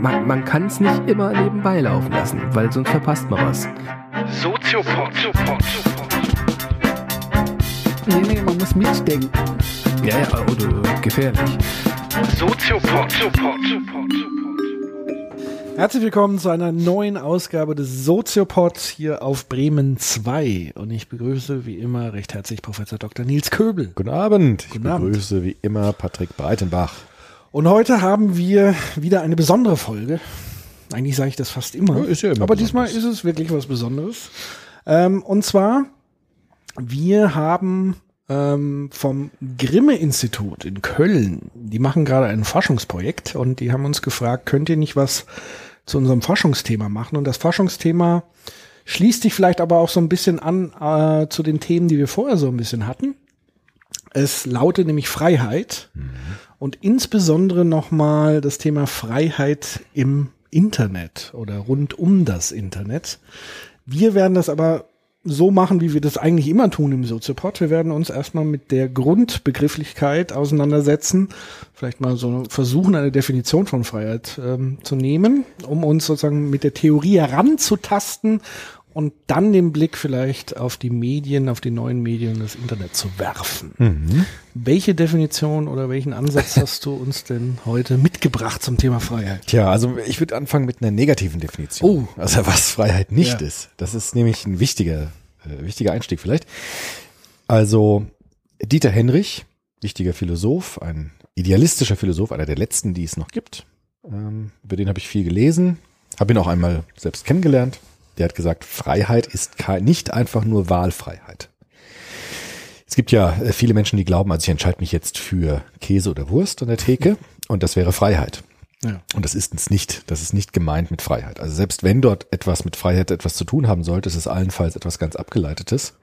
man, man kann es nicht immer nebenbei laufen lassen, weil sonst verpasst man was. Soziopod. Nee, nee, man muss mitdenken. Ja, ja, oder gefährlich. Soziopod. Herzlich willkommen zu einer neuen Ausgabe des Soziopod hier auf Bremen 2. Und ich begrüße wie immer recht herzlich Professor Dr. Nils Köbel. Guten Abend. Ich Guten Abend. begrüße wie immer Patrick Breitenbach. Und heute haben wir wieder eine besondere Folge. Eigentlich sage ich das fast immer. Ja, ja immer aber diesmal ist es wirklich was Besonderes. Ähm, und zwar, wir haben ähm, vom Grimme-Institut in Köln, die machen gerade ein Forschungsprojekt und die haben uns gefragt, könnt ihr nicht was zu unserem Forschungsthema machen? Und das Forschungsthema schließt sich vielleicht aber auch so ein bisschen an äh, zu den Themen, die wir vorher so ein bisschen hatten. Es lautet nämlich Freiheit und insbesondere nochmal das Thema Freiheit im Internet oder rund um das Internet. Wir werden das aber so machen, wie wir das eigentlich immer tun im Soziopod. Wir werden uns erstmal mit der Grundbegrifflichkeit auseinandersetzen, vielleicht mal so versuchen, eine Definition von Freiheit ähm, zu nehmen, um uns sozusagen mit der Theorie heranzutasten und dann den Blick vielleicht auf die Medien, auf die neuen Medien und das Internet zu werfen. Welche Definition oder welchen Ansatz hast du uns denn heute mitgebracht zum Thema Freiheit? Tja, also ich würde anfangen mit einer negativen Definition. Oh. Also was Freiheit nicht Ja. ist. Das ist nämlich ein wichtiger, äh, wichtiger Einstieg vielleicht. Also Dieter Henrich, wichtiger Philosoph, ein idealistischer Philosoph, einer der letzten, die es noch gibt. Ähm, über den habe ich viel gelesen, habe ihn auch einmal selbst kennengelernt. Der hat gesagt, Freiheit ist nicht einfach nur Wahlfreiheit. Es gibt ja äh, viele Menschen, die glauben, also ich entscheide mich jetzt für Käse oder Wurst an der Theke und das wäre Freiheit. Ja. Und das ist es nicht. Das ist nicht gemeint mit Freiheit. Also selbst wenn dort etwas mit Freiheit etwas zu tun haben sollte, ist es allenfalls etwas ganz Abgeleitetes.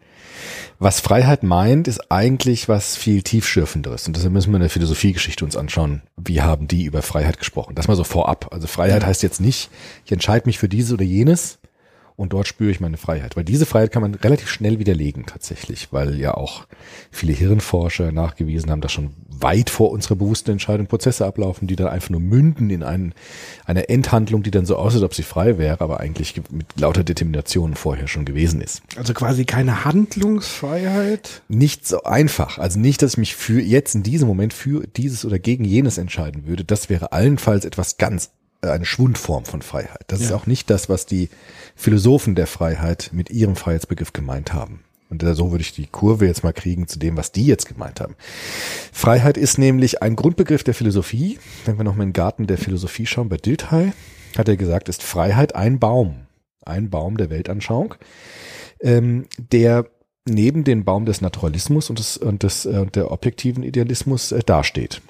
Was Freiheit meint, ist eigentlich was viel tiefschürfenderes. Und deshalb müssen wir in der Philosophiegeschichte uns anschauen, wie haben die über Freiheit gesprochen. Das mal so vorab. Also Freiheit heißt jetzt nicht, ich entscheide mich für dieses oder jenes und dort spüre ich meine Freiheit. Weil diese Freiheit kann man relativ schnell widerlegen tatsächlich, weil ja auch viele Hirnforscher nachgewiesen haben, dass schon weit vor unserer bewussten Entscheidung Prozesse ablaufen, die dann einfach nur münden in einen, eine Endhandlung, die dann so aussieht, als ob sie frei wäre, aber eigentlich mit lauter Determination vorher schon gewesen ist. Also quasi keine Handlungsfreiheit. Nicht so einfach. Also nicht, dass ich mich für jetzt in diesem Moment für dieses oder gegen jenes entscheiden würde. Das wäre allenfalls etwas ganz eine Schwundform von Freiheit. Das ist Ja. auch nicht das, was die Philosophen der Freiheit mit ihrem Freiheitsbegriff gemeint haben. Und da- so würde ich die Kurve jetzt mal kriegen zu dem, was die jetzt gemeint haben. Freiheit ist nämlich ein Grundbegriff der Philosophie. Wenn wir noch mal in den Garten der Philosophie schauen, bei Dilthey hat er gesagt, ist Freiheit ein Baum. Ein Baum der Weltanschauung, ähm, der neben den Baum des Naturalismus und des, und des äh, der objektiven Idealismus äh, dasteht.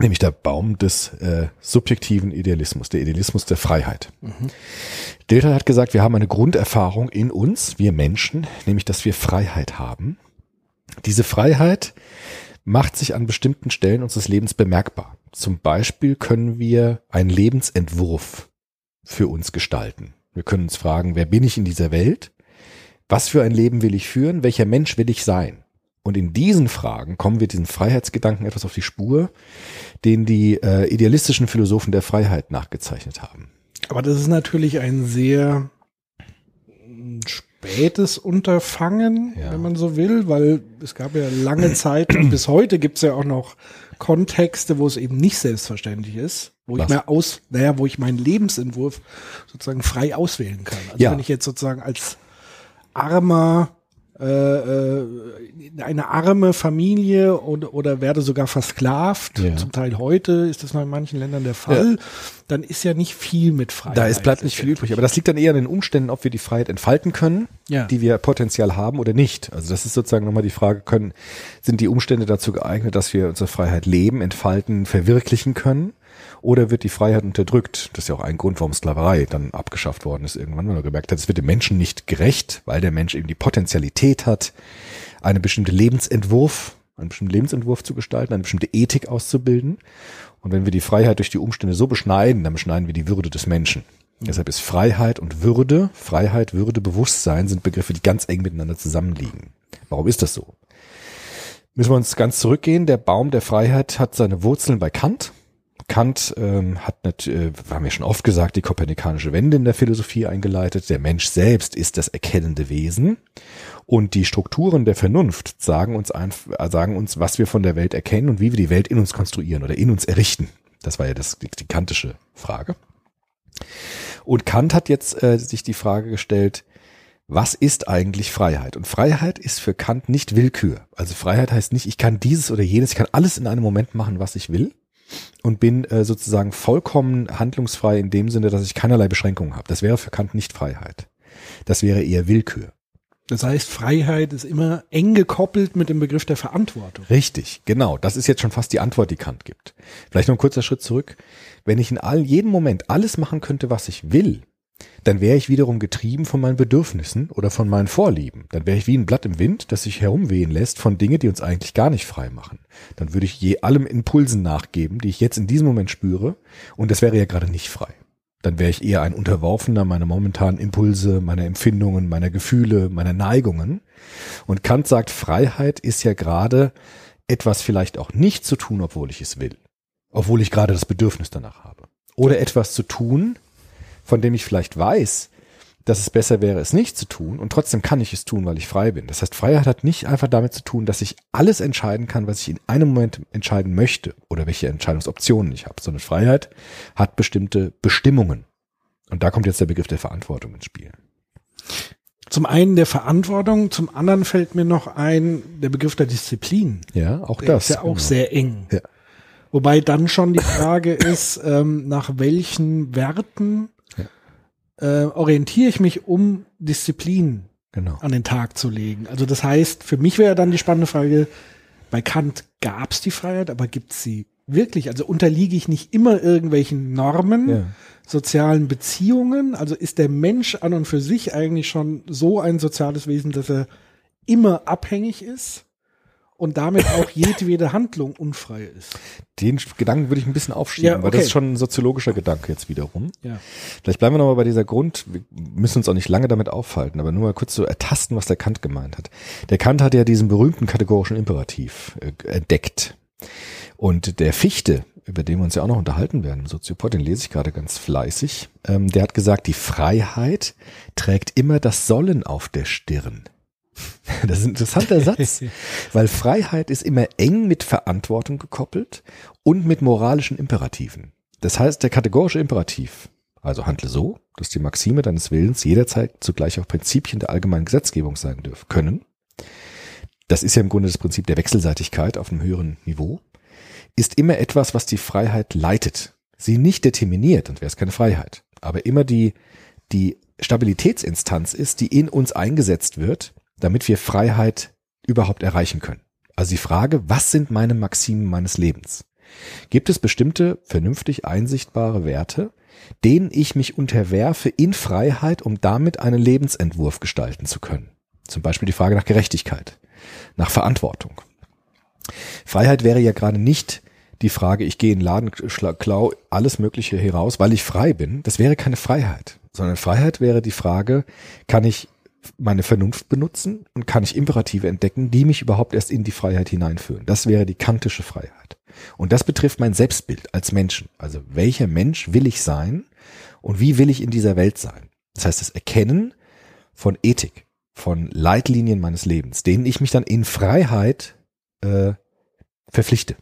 Nämlich der Baum des äh, subjektiven Idealismus, der Idealismus der Freiheit. Dilthey hat gesagt, wir haben eine Grunderfahrung in uns, wir Menschen, nämlich dass wir Freiheit haben. Diese Freiheit macht sich an bestimmten Stellen unseres Lebens bemerkbar. Zum Beispiel können wir einen Lebensentwurf für uns gestalten. Wir können uns fragen, wer bin ich in dieser Welt? Was für ein Leben will ich führen? Welcher Mensch will ich sein? Und in diesen Fragen kommen wir diesen Freiheitsgedanken etwas auf die Spur, den die äh, idealistischen Philosophen der Freiheit nachgezeichnet haben. Aber das ist natürlich ein sehr mm, spätes Unterfangen, Ja. wenn man so will, weil es gab ja lange Zeit und bis heute gibt es ja auch noch Kontexte, wo es eben nicht selbstverständlich ist, wo ich Was? mir aus, naja, wo ich meinen Lebensentwurf sozusagen frei auswählen kann. Also Ja. wenn ich jetzt sozusagen als armer eine arme Familie oder, oder werde sogar versklavt, Ja. zum Teil heute ist das noch in manchen Ländern der Fall, dann ist ja nicht viel mit Freiheit. Da ist, bleibt nicht viel übrig. Aber das liegt dann eher an den Umständen, ob wir die Freiheit entfalten können, Ja. die wir potenziell haben oder nicht. Also das ist sozusagen nochmal die Frage, können, sind die Umstände dazu geeignet, dass wir unsere Freiheit leben, entfalten, verwirklichen können? Oder wird die Freiheit unterdrückt? Das ist ja auch ein Grund, warum Sklaverei dann abgeschafft worden ist irgendwann, weil man gemerkt hat, es wird dem Menschen nicht gerecht, weil der Mensch eben die Potenzialität hat, eine bestimmte Lebensentwurf, einen bestimmten Lebensentwurf zu gestalten, eine bestimmte Ethik auszubilden. Und wenn wir die Freiheit durch die Umstände so beschneiden, dann beschneiden wir die Würde des Menschen. Deshalb ist Freiheit und Würde, Freiheit, Würde, Bewusstsein sind Begriffe, die ganz eng miteinander zusammenliegen. Warum ist das so? Müssen wir uns ganz zurückgehen. Der Baum der Freiheit hat seine Wurzeln bei Kant. Kant ähm, hat äh, haben wir schon oft gesagt, die kopernikanische Wende in der Philosophie eingeleitet. Der Mensch selbst ist das erkennende Wesen und die Strukturen der Vernunft sagen uns äh, sagen uns, was wir von der Welt erkennen und wie wir die Welt in uns konstruieren oder in uns errichten. Das war ja das, die, die kantische Frage. Und Kant hat jetzt äh, sich die Frage gestellt, was ist eigentlich Freiheit? Und Freiheit ist für Kant nicht Willkür. Also Freiheit heißt nicht, ich kann dieses oder jenes, ich kann alles in einem Moment machen, was ich will und bin äh, sozusagen vollkommen handlungsfrei in dem Sinne, dass ich keinerlei Beschränkungen habe. Das wäre für Kant nicht Freiheit. Das wäre eher Willkür. Das heißt, Freiheit ist immer eng gekoppelt mit dem Begriff der Verantwortung. Richtig, genau. Das ist jetzt schon fast die Antwort, die Kant gibt. Vielleicht noch ein kurzer Schritt zurück. Wenn ich in all, jedem Moment alles machen könnte, was ich will, dann wäre ich wiederum getrieben von meinen Bedürfnissen oder von meinen Vorlieben. Dann wäre ich wie ein Blatt im Wind, das sich herumwehen lässt von Dingen, die uns eigentlich gar nicht frei machen. Dann würde ich je allem Impulsen nachgeben, die ich jetzt in diesem Moment spüre, und das wäre ja gerade nicht frei. Dann wäre ich eher ein Unterworfener meiner momentanen Impulse, meiner Empfindungen, meiner Gefühle, meiner Neigungen. Und Kant sagt, Freiheit ist ja gerade etwas vielleicht auch nicht zu tun, obwohl ich es will. Obwohl ich gerade das Bedürfnis danach habe. Oder etwas zu tun, von dem ich vielleicht weiß, dass es besser wäre, es nicht zu tun und trotzdem kann ich es tun, weil ich frei bin. Das heißt, Freiheit hat nicht einfach damit zu tun, dass ich alles entscheiden kann, was ich in einem Moment entscheiden möchte oder welche Entscheidungsoptionen ich habe, sondern Freiheit hat bestimmte Bestimmungen. Und da kommt jetzt der Begriff der Verantwortung ins Spiel. Zum einen der Verantwortung, zum anderen fällt mir noch ein der Begriff der Disziplin. Ja, auch Der das. ist ja auch genau. sehr eng. Ja. Wobei dann schon die Frage ist, ähm, nach welchen Werten äh, orientiere ich mich, um Disziplin Genau. an den Tag zu legen. Also das heißt, für mich wäre dann die spannende Frage, bei Kant gab es die Freiheit, aber gibt es sie wirklich? Also unterliege ich nicht immer irgendwelchen Normen, Ja. sozialen Beziehungen? Also ist der Mensch an und für sich eigentlich schon so ein soziales Wesen, dass er immer abhängig ist und damit auch jedwede Handlung unfrei ist? Den Gedanken würde ich ein bisschen aufschieben, Ja, weil das okay. ist schon ein soziologischer Gedanke jetzt wiederum. Ja. Vielleicht bleiben wir nochmal bei dieser Grund, wir müssen uns auch nicht lange damit aufhalten, aber nur mal kurz so ertasten, was der Kant gemeint hat. Der Kant hat ja diesen berühmten kategorischen Imperativ äh, entdeckt. Und der Fichte, über den wir uns ja auch noch unterhalten werden, im Soziopod, den lese ich gerade ganz fleißig, ähm, der hat gesagt, die Freiheit trägt immer das Sollen auf der Stirn. Das ist ein interessanter Satz, weil Freiheit ist immer eng mit Verantwortung gekoppelt und mit moralischen Imperativen. Das heißt, der kategorische Imperativ, also handle so, dass die Maxime deines Willens jederzeit zugleich auch Prinzipien der allgemeinen Gesetzgebung sein dürfen können. Das ist ja im Grunde das Prinzip der Wechselseitigkeit auf einem höheren Niveau, ist immer etwas, was die Freiheit leitet. Sie nicht determiniert, und wäre es keine Freiheit, aber immer die, die Stabilitätsinstanz ist, die in uns eingesetzt wird, damit wir Freiheit überhaupt erreichen können. Also die Frage, was sind meine Maximen meines Lebens? Gibt es bestimmte vernünftig einsichtbare Werte, denen ich mich unterwerfe in Freiheit, um damit einen Lebensentwurf gestalten zu können? Zum Beispiel die Frage nach Gerechtigkeit, nach Verantwortung. Freiheit wäre ja gerade nicht die Frage, ich gehe in den Laden, klau alles Mögliche heraus, weil ich frei bin. Das wäre keine Freiheit, sondern Freiheit wäre die Frage, kann ich meine Vernunft benutzen und kann ich Imperative entdecken, die mich überhaupt erst in die Freiheit hineinführen. Das wäre die kantische Freiheit. Und das betrifft mein Selbstbild als Menschen. Also welcher Mensch will ich sein und wie will ich in dieser Welt sein? Das heißt, das Erkennen von Ethik, von Leitlinien meines Lebens, denen ich mich dann in Freiheit äh, verpflichte.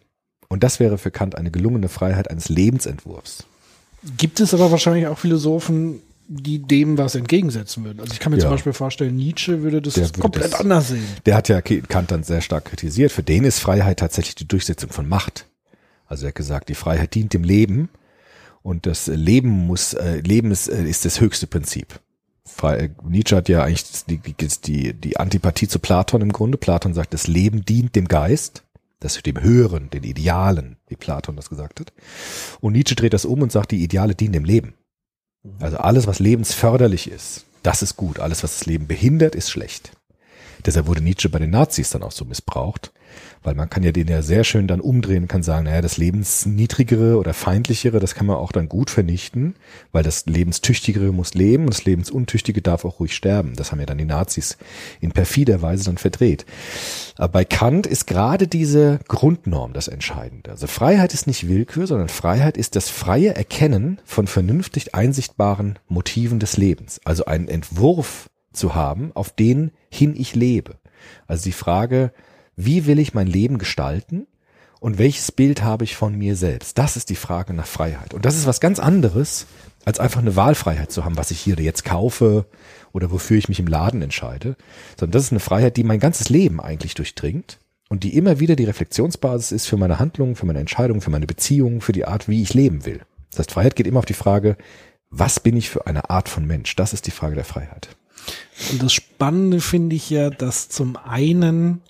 Und das wäre für Kant eine gelungene Freiheit eines Lebensentwurfs. Gibt es aber wahrscheinlich auch Philosophen, die dem was entgegensetzen würden. Also ich kann mir Ja. zum Beispiel vorstellen, Nietzsche würde das würde komplett das- anders sehen. Der hat ja Kant dann sehr stark kritisiert. Für den ist Freiheit tatsächlich die Durchsetzung von Macht. Also er hat gesagt, die Freiheit dient dem Leben und das Leben muss, äh, Leben ist, äh, ist das höchste Prinzip. Äh, Nietzsche hat ja eigentlich die, die, die, die Antipathie zu Platon im Grunde. Platon sagt, das Leben dient dem Geist, das dem Höheren, den Idealen, wie Platon das gesagt hat. Und Nietzsche dreht das um und sagt, die Ideale dienen dem Leben. Also alles, was lebensförderlich ist, das ist gut. Alles, was das Leben behindert, ist schlecht. Deshalb wurde Nietzsche bei den Nazis dann auch so missbraucht, weil man kann ja den ja sehr schön dann umdrehen und kann sagen, naja, das Lebensniedrigere oder Feindlichere, das kann man auch dann gut vernichten, weil das Lebenstüchtigere muss leben und das Lebensuntüchtige darf auch ruhig sterben. Das haben ja dann die Nazis in perfider Weise dann verdreht. Aber bei Kant ist gerade diese Grundnorm das Entscheidende. Also Freiheit ist nicht Willkür, sondern Freiheit ist das freie Erkennen von vernünftig einsichtbaren Motiven des Lebens. Also einen Entwurf zu haben, auf den hin ich lebe. Also die Frage, wie will ich mein Leben gestalten und welches Bild habe ich von mir selbst? Das ist die Frage nach Freiheit. Und das ist was ganz anderes, als einfach eine Wahlfreiheit zu haben, was ich hier jetzt kaufe oder wofür ich mich im Laden entscheide, sondern das ist eine Freiheit, die mein ganzes Leben eigentlich durchdringt und die immer wieder die Reflexionsbasis ist für meine Handlungen, für meine Entscheidungen, für meine Beziehungen, für die Art, wie ich leben will. Das heißt, Freiheit geht immer auf die Frage, was bin ich für eine Art von Mensch? Das ist die Frage der Freiheit. Und das Spannende finde ich ja, dass zum einen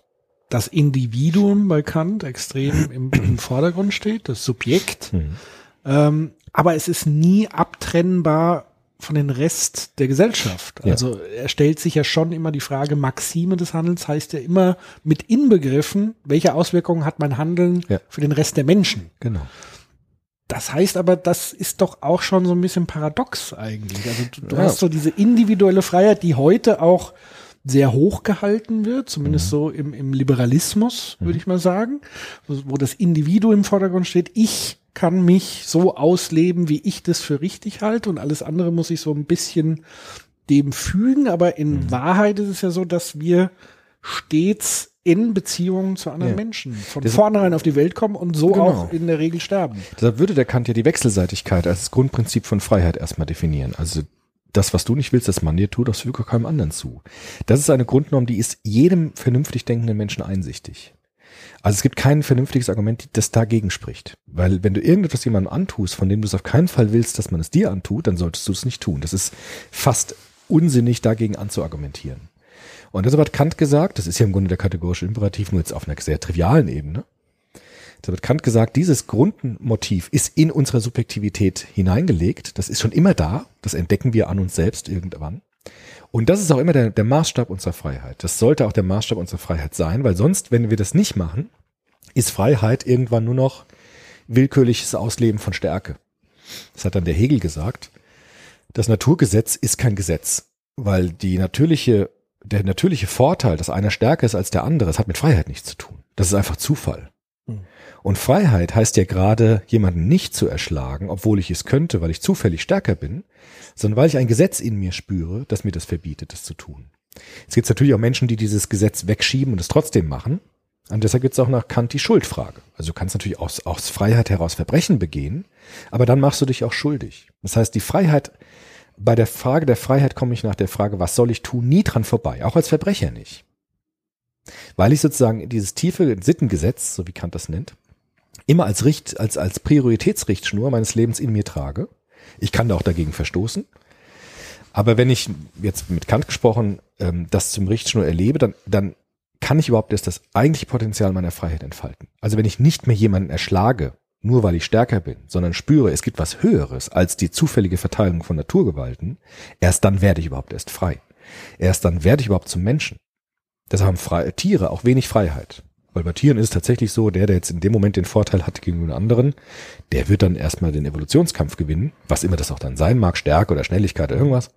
das Individuum bei Kant extrem im, im Vordergrund steht, das Subjekt. Mhm. Ähm, aber es ist nie abtrennbar von den Rest der Gesellschaft. Ja. Also er stellt sich ja schon immer die Frage, Maxime des Handelns heißt ja immer mit inbegriffen, welche Auswirkungen hat mein Handeln Ja. für den Rest der Menschen. Genau. Das heißt aber, das ist doch auch schon so ein bisschen paradox eigentlich. Also du, du Ja. hast so diese individuelle Freiheit, die heute auch sehr hoch gehalten wird, zumindest so im, im Liberalismus, würde ich mal sagen, wo, wo das Individuum im Vordergrund steht. Ich kann mich so ausleben, wie ich das für richtig halte und alles andere muss ich so ein bisschen dem fügen. Aber in Wahrheit ist es ja so, dass wir stets in Beziehungen zu anderen Ja. Menschen von Das- vornherein auf die Welt kommen und so Genau. auch in der Regel sterben. Deshalb würde der Kant ja die Wechselseitigkeit als Grundprinzip von Freiheit erstmal definieren. Also das, was du nicht willst, dass man dir tut, das füge keinem anderen zu. Das ist eine Grundnorm, die ist jedem vernünftig denkenden Menschen einsichtig. Also es gibt kein vernünftiges Argument, das dagegen spricht. Weil wenn du irgendetwas jemandem antust, von dem du es auf keinen Fall willst, dass man es dir antut, dann solltest du es nicht tun. Das ist fast unsinnig, dagegen anzuargumentieren. Und deshalb hat Kant gesagt, das ist ja im Grunde der kategorische Imperativ, nur jetzt auf einer sehr trivialen Ebene. Deshalb hat Kant gesagt, dieses Grundmotiv ist in unsere Subjektivität hineingelegt. Das ist schon immer da. Das entdecken wir an uns selbst irgendwann. Und das ist auch immer der, der Maßstab unserer Freiheit. Das sollte auch der Maßstab unserer Freiheit sein, weil sonst, wenn wir das nicht machen, ist Freiheit irgendwann nur noch willkürliches Ausleben von Stärke. Das hat dann der Hegel gesagt. Das Naturgesetz ist kein Gesetz, weil die natürliche, der natürliche Vorteil, dass einer stärker ist als der andere, das hat mit Freiheit nichts zu tun. Das ist einfach Zufall. Und Freiheit heißt ja gerade, jemanden nicht zu erschlagen, obwohl ich es könnte, weil ich zufällig stärker bin, sondern weil ich ein Gesetz in mir spüre, das mir das verbietet, das zu tun. Es gibt natürlich auch Menschen, die dieses Gesetz wegschieben und es trotzdem machen. Und deshalb gibt es auch nach Kant die Schuldfrage. Also du kannst natürlich aus, aus Freiheit heraus Verbrechen begehen, aber dann machst du dich auch schuldig. Das heißt, die Freiheit, bei der Frage der Freiheit komme ich nach der Frage, was soll ich tun, nie dran vorbei, auch als Verbrecher nicht. Weil ich sozusagen dieses tiefe Sittengesetz, so wie Kant das nennt, immer als Richt, als, als Prioritätsrichtschnur meines Lebens in mir trage. Ich kann da auch dagegen verstoßen. Aber wenn ich jetzt mit Kant gesprochen ähm, das zum Richtschnur erlebe, dann, dann kann ich überhaupt erst das eigentliche Potenzial meiner Freiheit entfalten. Also wenn ich nicht mehr jemanden erschlage, nur weil ich stärker bin, sondern spüre, es gibt was Höheres als die zufällige Verteilung von Naturgewalten, erst dann werde ich überhaupt erst frei. Erst dann werde ich überhaupt zum Menschen. Deshalb haben Fre Tiere auch wenig Freiheit. Weil bei Tieren ist es tatsächlich so, der, der jetzt in dem Moment den Vorteil hat gegenüber den anderen, der wird dann erstmal den Evolutionskampf gewinnen, was immer das auch dann sein mag, Stärke oder Schnelligkeit oder irgendwas.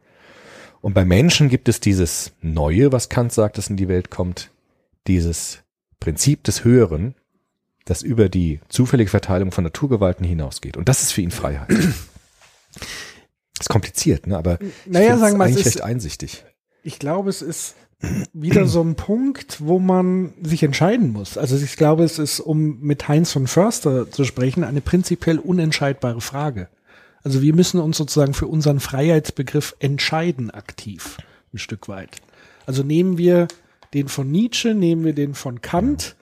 Und bei Menschen gibt es dieses Neue, was Kant sagt, das in die Welt kommt, dieses Prinzip des Höheren, das über die zufällige Verteilung von Naturgewalten hinausgeht. Und das ist für ihn Freiheit. ist kompliziert, ne? aber ich Naja, find's sagen wir eigentlich ist- recht einsichtig. Ich glaube, es ist wieder so ein Punkt, wo man sich entscheiden muss. Also ich glaube, es ist, um mit Heinz von Förster zu sprechen, eine prinzipiell unentscheidbare Frage. Also wir müssen uns sozusagen für unseren Freiheitsbegriff entscheiden aktiv, ein Stück weit. Also nehmen wir den von Nietzsche, nehmen wir den von Kant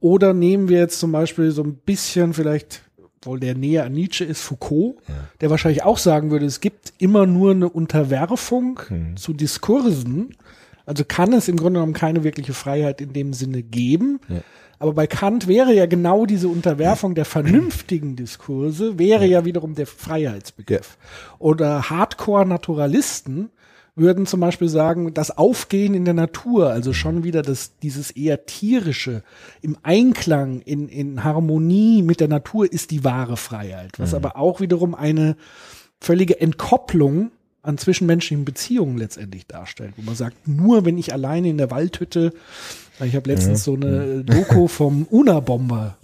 oder nehmen wir jetzt zum Beispiel so ein bisschen vielleicht, wohl der näher an Nietzsche ist, Foucault, der wahrscheinlich auch sagen würde, es gibt immer nur eine Unterwerfung zu Diskursen. Also kann es im Grunde genommen keine wirkliche Freiheit in dem Sinne geben. Aber bei Kant wäre ja genau diese Unterwerfung der vernünftigen Diskurse, wäre ja wiederum der Freiheitsbegriff. Oder Hardcore-Naturalisten würden zum Beispiel sagen, das Aufgehen in der Natur, also schon wieder das, dieses eher tierische, im Einklang, in, in Harmonie mit der Natur ist die wahre Freiheit, was aber auch wiederum eine völlige Entkopplung an zwischenmenschlichen Beziehungen letztendlich darstellt, wo man sagt, nur wenn ich alleine in der Waldhütte, ich habe letztens so eine Doku vom Unabomber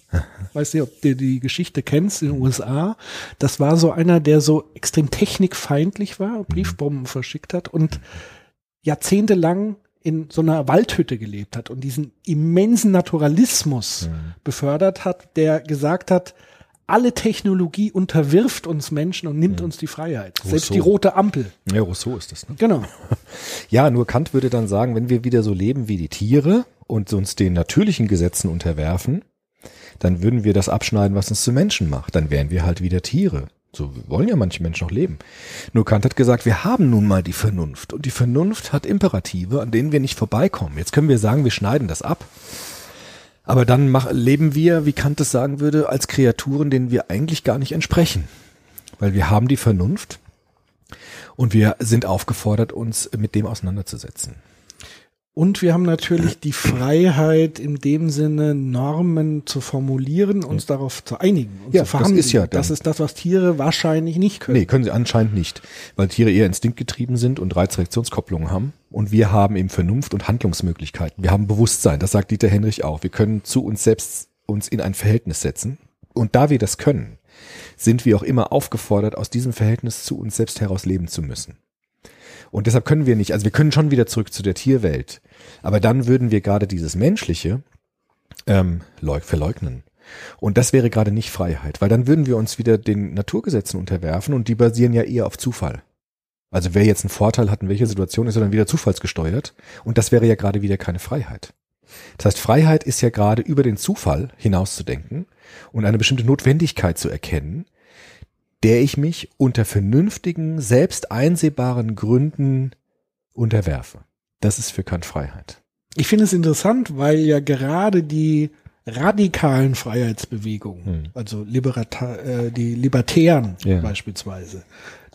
weiß nicht, ob du die Geschichte kennst in den USA. Das war so einer, der so extrem technikfeindlich war, Briefbomben verschickt hat und jahrzehntelang in so einer Waldhütte gelebt hat und diesen immensen Naturalismus befördert hat, der gesagt hat, alle Technologie unterwirft uns Menschen und nimmt uns die Freiheit. Selbst Rousseau. die rote Ampel. Ja, Rousseau ist das, ne? Genau. Ja, nur Kant würde dann sagen, wenn wir wieder so leben wie die Tiere und uns den natürlichen Gesetzen unterwerfen, dann würden wir das abschneiden, was uns zu Menschen macht. Dann wären wir halt wieder Tiere. So wollen ja manche Menschen auch leben. Nur Kant hat gesagt, wir haben nun mal die Vernunft. Und die Vernunft hat Imperative, an denen wir nicht vorbeikommen. Jetzt können wir sagen, wir schneiden das ab. Aber dann mach, leben wir, wie Kant es sagen würde, als Kreaturen, denen wir eigentlich gar nicht entsprechen. Weil wir haben die Vernunft und wir sind aufgefordert, uns mit dem auseinanderzusetzen. Und wir haben natürlich die Freiheit, in dem Sinne Normen zu formulieren, uns darauf zu einigen und Ja, zu das verhandeln. ist ja dann- das ist das, was Tiere wahrscheinlich nicht können. Nee, können sie anscheinend nicht, weil Tiere eher instinktgetrieben sind und Reizreaktionskopplungen haben. Und wir haben eben Vernunft und Handlungsmöglichkeiten. Wir haben Bewusstsein, das sagt Dieter Henrich auch. Wir können zu uns selbst uns in ein Verhältnis setzen. Und da wir das können, sind wir auch immer aufgefordert, aus diesem Verhältnis zu uns selbst heraus leben zu müssen. Und deshalb können wir nicht, also wir können schon wieder zurück zu der Tierwelt, aber dann würden wir gerade dieses Menschliche ähm, leug verleugnen. Und das wäre gerade nicht Freiheit, weil dann würden wir uns wieder den Naturgesetzen unterwerfen und die basieren ja eher auf Zufall. Also wer jetzt einen Vorteil hat in welcher Situation, ist er dann wieder zufallsgesteuert und das wäre ja gerade wieder keine Freiheit. Das heißt, Freiheit ist ja gerade über den Zufall hinauszudenken und eine bestimmte Notwendigkeit zu erkennen, der ich mich unter vernünftigen, selbst einsehbaren Gründen unterwerfe. Das ist für Kant Freiheit. Ich finde es interessant, weil ja gerade die radikalen Freiheitsbewegungen, Hm. also Liberata äh, die Libertären Ja. beispielsweise,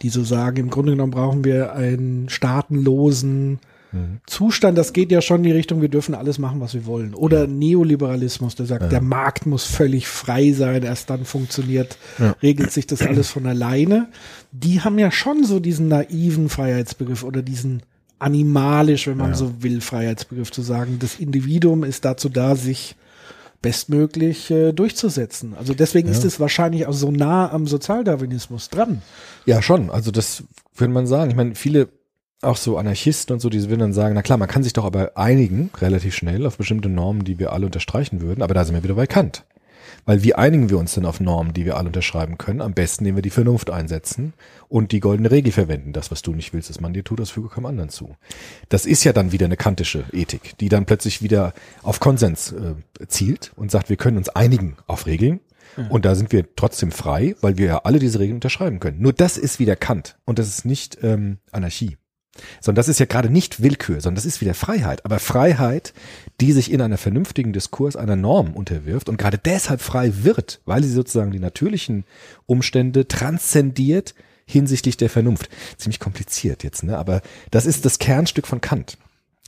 die so sagen, im Grunde genommen brauchen wir einen staatenlosen Hm. Zustand, das geht ja schon in die Richtung, wir dürfen alles machen, was wir wollen. Oder Neoliberalismus, der sagt, der Markt muss völlig frei sein, erst dann funktioniert, Ja. regelt sich das alles von alleine. Die haben ja schon so diesen naiven Freiheitsbegriff oder diesen animalisch, wenn man Ja. so will, Freiheitsbegriff zu sagen. Das Individuum ist dazu da, sich bestmöglich äh, durchzusetzen. Also deswegen ist es wahrscheinlich auch so nah am Sozialdarwinismus dran. Ja, schon. Also das würde man sagen. Ich meine, viele auch so Anarchisten und so, die würden dann sagen, na klar, man kann sich doch aber einigen, relativ schnell, auf bestimmte Normen, die wir alle unterstreichen würden, aber da sind wir wieder bei Kant. Weil wie einigen wir uns denn auf Normen, die wir alle unterschreiben können? Am besten, indem wir die Vernunft einsetzen und die goldene Regel verwenden. Das, was du nicht willst, dass man dir tut, das füge keinem anderen zu. Das ist ja dann wieder eine kantische Ethik, die dann plötzlich wieder auf Konsens äh, zielt und sagt, wir können uns einigen auf Regeln. Und da sind wir trotzdem frei, weil wir ja alle diese Regeln unterschreiben können. Nur das ist wieder Kant und das ist nicht ähm, Anarchie. Sondern das ist ja gerade nicht Willkür, sondern das ist wieder Freiheit. Aber Freiheit, die sich in einer vernünftigen Diskurs einer Norm unterwirft und gerade deshalb frei wird, weil sie sozusagen die natürlichen Umstände transzendiert hinsichtlich der Vernunft. Ziemlich kompliziert jetzt, ne? Aber das ist das Kernstück von Kant.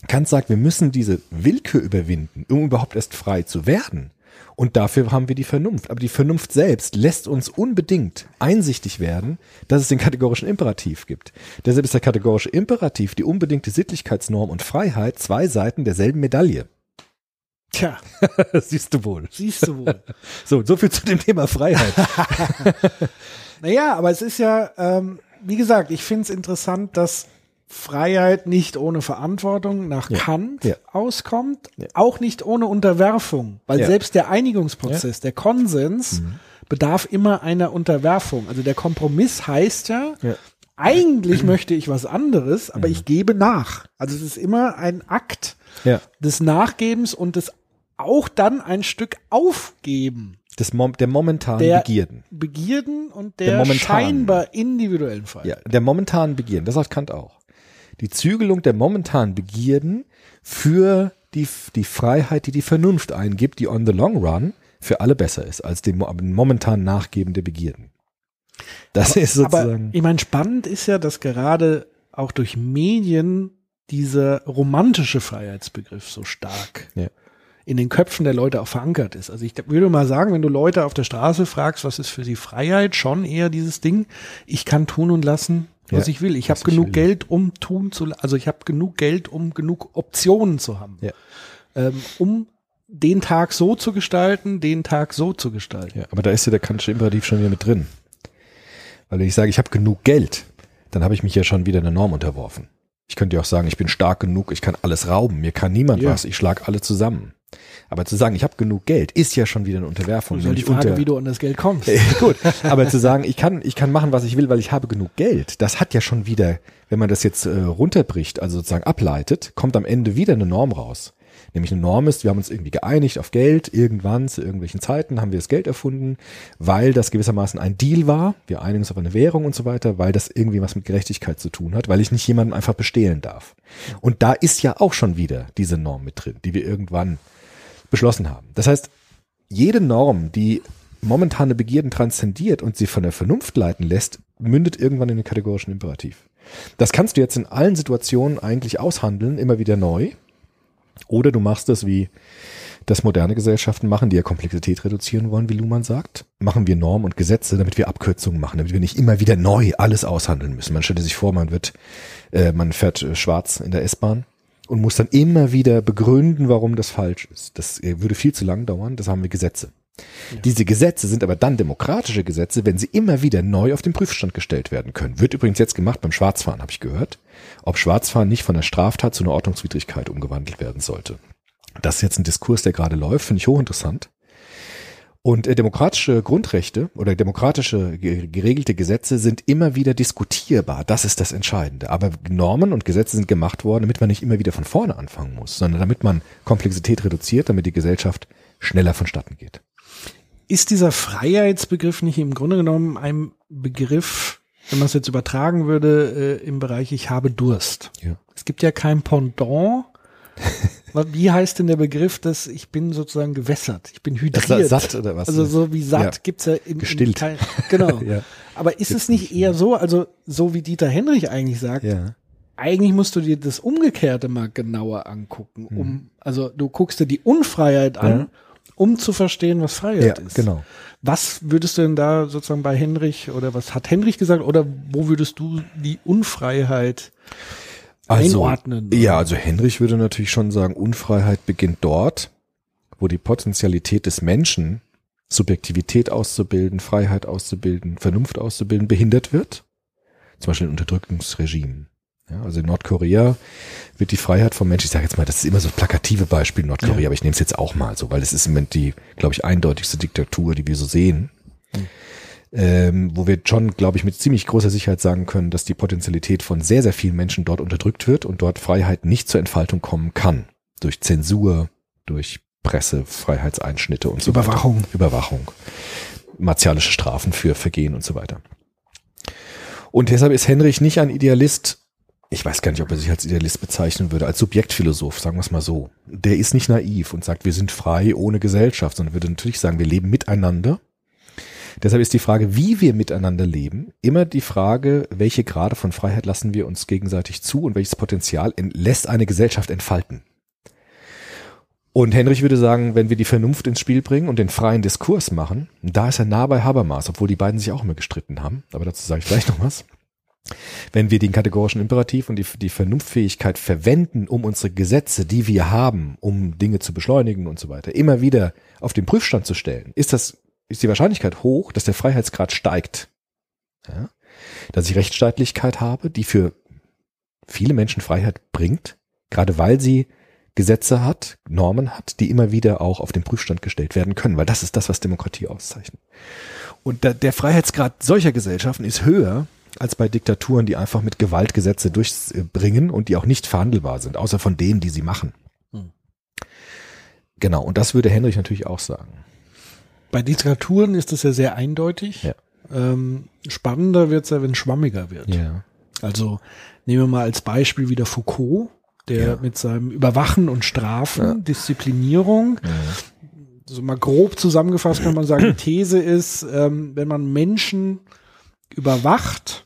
Kant sagt, wir müssen diese Willkür überwinden, um überhaupt erst frei zu werden. Und dafür haben wir die Vernunft. Aber die Vernunft selbst lässt uns unbedingt einsichtig werden, dass es den kategorischen Imperativ gibt. Deshalb ist der kategorische Imperativ, die unbedingte Sittlichkeitsnorm und Freiheit zwei Seiten derselben Medaille. Tja, Siehst du wohl. siehst du wohl. So, so viel zu dem Thema Freiheit. Naja, aber es ist ja, ähm, wie gesagt, ich finde es interessant, dass Freiheit nicht ohne Verantwortung nach Ja. Kant Ja. auskommt, Ja. auch nicht ohne Unterwerfung, weil selbst der Einigungsprozess, der Konsens bedarf immer einer Unterwerfung. Also der Kompromiss heißt ja, eigentlich möchte ich was anderes, aber ich gebe nach. Also es ist immer ein Akt des Nachgebens und des auch dann ein Stück Aufgeben Des Mom der momentanen Der- Begierden. Begierden und Der der, scheinbar individuellen Freiheit. Ja, der momentanen Begierden. Das sagt Kant auch. Die Zügelung der momentanen Begierden für die, die Freiheit, die die Vernunft eingibt, die on the long run für alle besser ist als dem mo- momentan Nachgeben der Begierden. Das ist Aber sozusagen. ich meine, spannend ist ja, dass gerade auch durch Medien dieser romantische Freiheitsbegriff so stark Ja. In den Köpfen der Leute auch verankert ist. Also ich würde mal sagen, wenn du Leute auf der Straße fragst, was ist für sie Freiheit, schon eher dieses Ding, ich kann tun und lassen, was Ja, ich will. Ich habe genug will. Geld, um tun zu, also ich habe genug Geld, um genug Optionen zu haben, Ja. ähm, um den Tag so zu gestalten, den Tag so zu gestalten. Ja, aber da ist ja der kantische Imperativ schon wieder mit drin. Weil wenn ich sage, ich habe genug Geld, dann habe ich mich ja schon wieder einer Norm unterworfen. Ich könnte ja auch sagen, ich bin stark genug, ich kann alles rauben, mir kann niemand was, ich schlag alle zusammen. Aber zu sagen, ich habe genug Geld, ist ja schon wieder eine Unterwerfung. Das ist ja die Frage, unter- wie du an das Geld kommst. Gut, aber zu sagen, ich kann, ich kann machen, was ich will, weil ich habe genug Geld, das hat ja schon wieder, wenn man das jetzt äh, runterbricht, also sozusagen ableitet, kommt am Ende wieder eine Norm raus. Nämlich eine Norm ist, wir haben uns irgendwie geeinigt auf Geld, irgendwann zu irgendwelchen Zeiten haben wir das Geld erfunden, weil das gewissermaßen ein Deal war, wir einigen uns auf eine Währung und so weiter, weil das irgendwie was mit Gerechtigkeit zu tun hat, weil ich nicht jemanden einfach bestehlen darf. Und da ist ja auch schon wieder diese Norm mit drin, die wir irgendwann beschlossen haben. Das heißt, jede Norm, die momentane Begierden transzendiert und sie von der Vernunft leiten lässt, mündet irgendwann in den kategorischen Imperativ. Das kannst du jetzt in allen Situationen eigentlich aushandeln, immer wieder neu. Oder du machst das wie das moderne Gesellschaften machen, die ja Komplexität reduzieren wollen, wie Luhmann sagt. Machen wir Normen und Gesetze, damit wir Abkürzungen machen, damit wir nicht immer wieder neu alles aushandeln müssen. Man stellt sich vor, man wird, äh, man fährt äh, schwarz in der S-Bahn und muss dann immer wieder begründen, warum das falsch ist. Das äh, würde viel zu lang dauern, das haben wir Gesetze. Diese Gesetze sind aber dann demokratische Gesetze, wenn sie immer wieder neu auf den Prüfstand gestellt werden können. Wird übrigens jetzt gemacht beim Schwarzfahren, habe ich gehört. Ob Schwarzfahren nicht von einer Straftat zu einer Ordnungswidrigkeit umgewandelt werden sollte. Das ist jetzt ein Diskurs, der gerade läuft, finde ich hochinteressant. Und äh, demokratische Grundrechte oder demokratische ge- geregelte Gesetze sind immer wieder diskutierbar. Das ist das Entscheidende. Aber Normen und Gesetze sind gemacht worden, damit man nicht immer wieder von vorne anfangen muss, sondern damit man Komplexität reduziert, damit die Gesellschaft schneller vonstatten geht. Ist dieser Freiheitsbegriff nicht im Grunde genommen ein Begriff, wenn man es jetzt übertragen würde, äh, im Bereich ich habe Durst? Ja. Es gibt ja kein Pendant. Wie heißt denn der Begriff, dass ich bin sozusagen gewässert? Ich bin hydriert. satt oder was? Also so wie satt Ja. gibt's ja in, Gestillt. kein, genau. Ja. Aber ist Gibt's es nicht nicht, eher so, also so wie Dieter Henrich eigentlich sagt, Ja. eigentlich musst du dir das Umgekehrte mal genauer angucken, um, also du guckst dir die Unfreiheit an, um zu verstehen, was Freiheit Ja, ist. genau. Was würdest du denn da sozusagen bei Henrich oder was hat Henrich gesagt oder wo würdest du die Unfreiheit einordnen? Also, Ja, also Henrich würde natürlich schon sagen, Unfreiheit beginnt dort, wo die Potentialität des Menschen, Subjektivität auszubilden, Freiheit auszubilden, Vernunft auszubilden, behindert wird. Zum Beispiel in Unterdrückungsregimen. Ja, also in Nordkorea wird die Freiheit vom Menschen, ich sage jetzt mal, das ist immer so plakative Beispiel Nordkorea, Ja. aber ich nehme es jetzt auch mal so, weil es ist im Moment die, glaube ich, eindeutigste Diktatur, die wir so sehen. Ähm, wo wir schon, glaube ich, mit ziemlich großer Sicherheit sagen können, dass die Potentialität von sehr, sehr vielen Menschen dort unterdrückt wird und dort Freiheit nicht zur Entfaltung kommen kann. Durch Zensur, durch Pressefreiheitseinschnitte und so Überwachung. weiter. Überwachung. Martialische Strafen für Vergehen und so weiter. Und deshalb ist Henrich nicht ein Idealist, ich weiß gar nicht, ob er sich als Idealist bezeichnen würde, als Subjektphilosoph, sagen wir es mal so. Der ist nicht naiv und sagt, wir sind frei ohne Gesellschaft, sondern würde natürlich sagen, wir leben miteinander. Deshalb ist die Frage, wie wir miteinander leben, immer die Frage, welche Grade von Freiheit lassen wir uns gegenseitig zu und welches Potenzial lässt eine Gesellschaft entfalten. Und Henrich würde sagen, wenn wir die Vernunft ins Spiel bringen und den freien Diskurs machen, da ist er nah bei Habermas, obwohl die beiden sich auch immer gestritten haben, aber dazu sage ich gleich noch was. Wenn wir den kategorischen Imperativ und die, die Vernunftfähigkeit verwenden, um unsere Gesetze, die wir haben, um Dinge zu beschleunigen und so weiter, immer wieder auf den Prüfstand zu stellen, ist das, ist die Wahrscheinlichkeit hoch, dass der Freiheitsgrad steigt. Ja? Dass ich Rechtsstaatlichkeit habe, die für viele Menschen Freiheit bringt, gerade weil sie Gesetze hat, Normen hat, die immer wieder auch auf den Prüfstand gestellt werden können, weil das ist das, was Demokratie auszeichnet. Und da, der Freiheitsgrad solcher Gesellschaften ist höher als bei Diktaturen, die einfach mit Gewalt Gesetze durchbringen und die auch nicht verhandelbar sind, außer von denen, die sie machen. Hm. Genau, und das würde Henrich natürlich auch sagen. Bei Diktaturen ist das ja sehr eindeutig. Ja. Ähm, spannender wird's ja, wenn es schwammiger wird. Ja. Also nehmen wir mal als Beispiel wieder Foucault, der Ja. mit seinem Überwachen und Strafen, Ja. Disziplinierung, so mal grob zusammengefasst kann man sagen, die These ist, ähm, wenn man Menschen überwacht,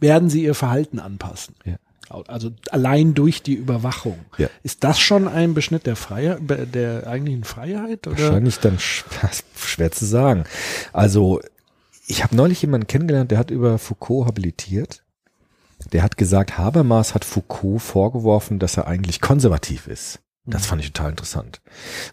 werden sie ihr Verhalten anpassen. Ja. Also allein durch die Überwachung. Ja. Ist das schon ein Beschnitt der Freiheit, der eigentlichen Freiheit? Oder? Wahrscheinlich dann sch- schwer zu sagen. Also ich habe neulich jemanden kennengelernt, der hat über Foucault habilitiert. Der hat gesagt, Habermas hat Foucault vorgeworfen, dass er eigentlich konservativ ist. Das fand ich total interessant.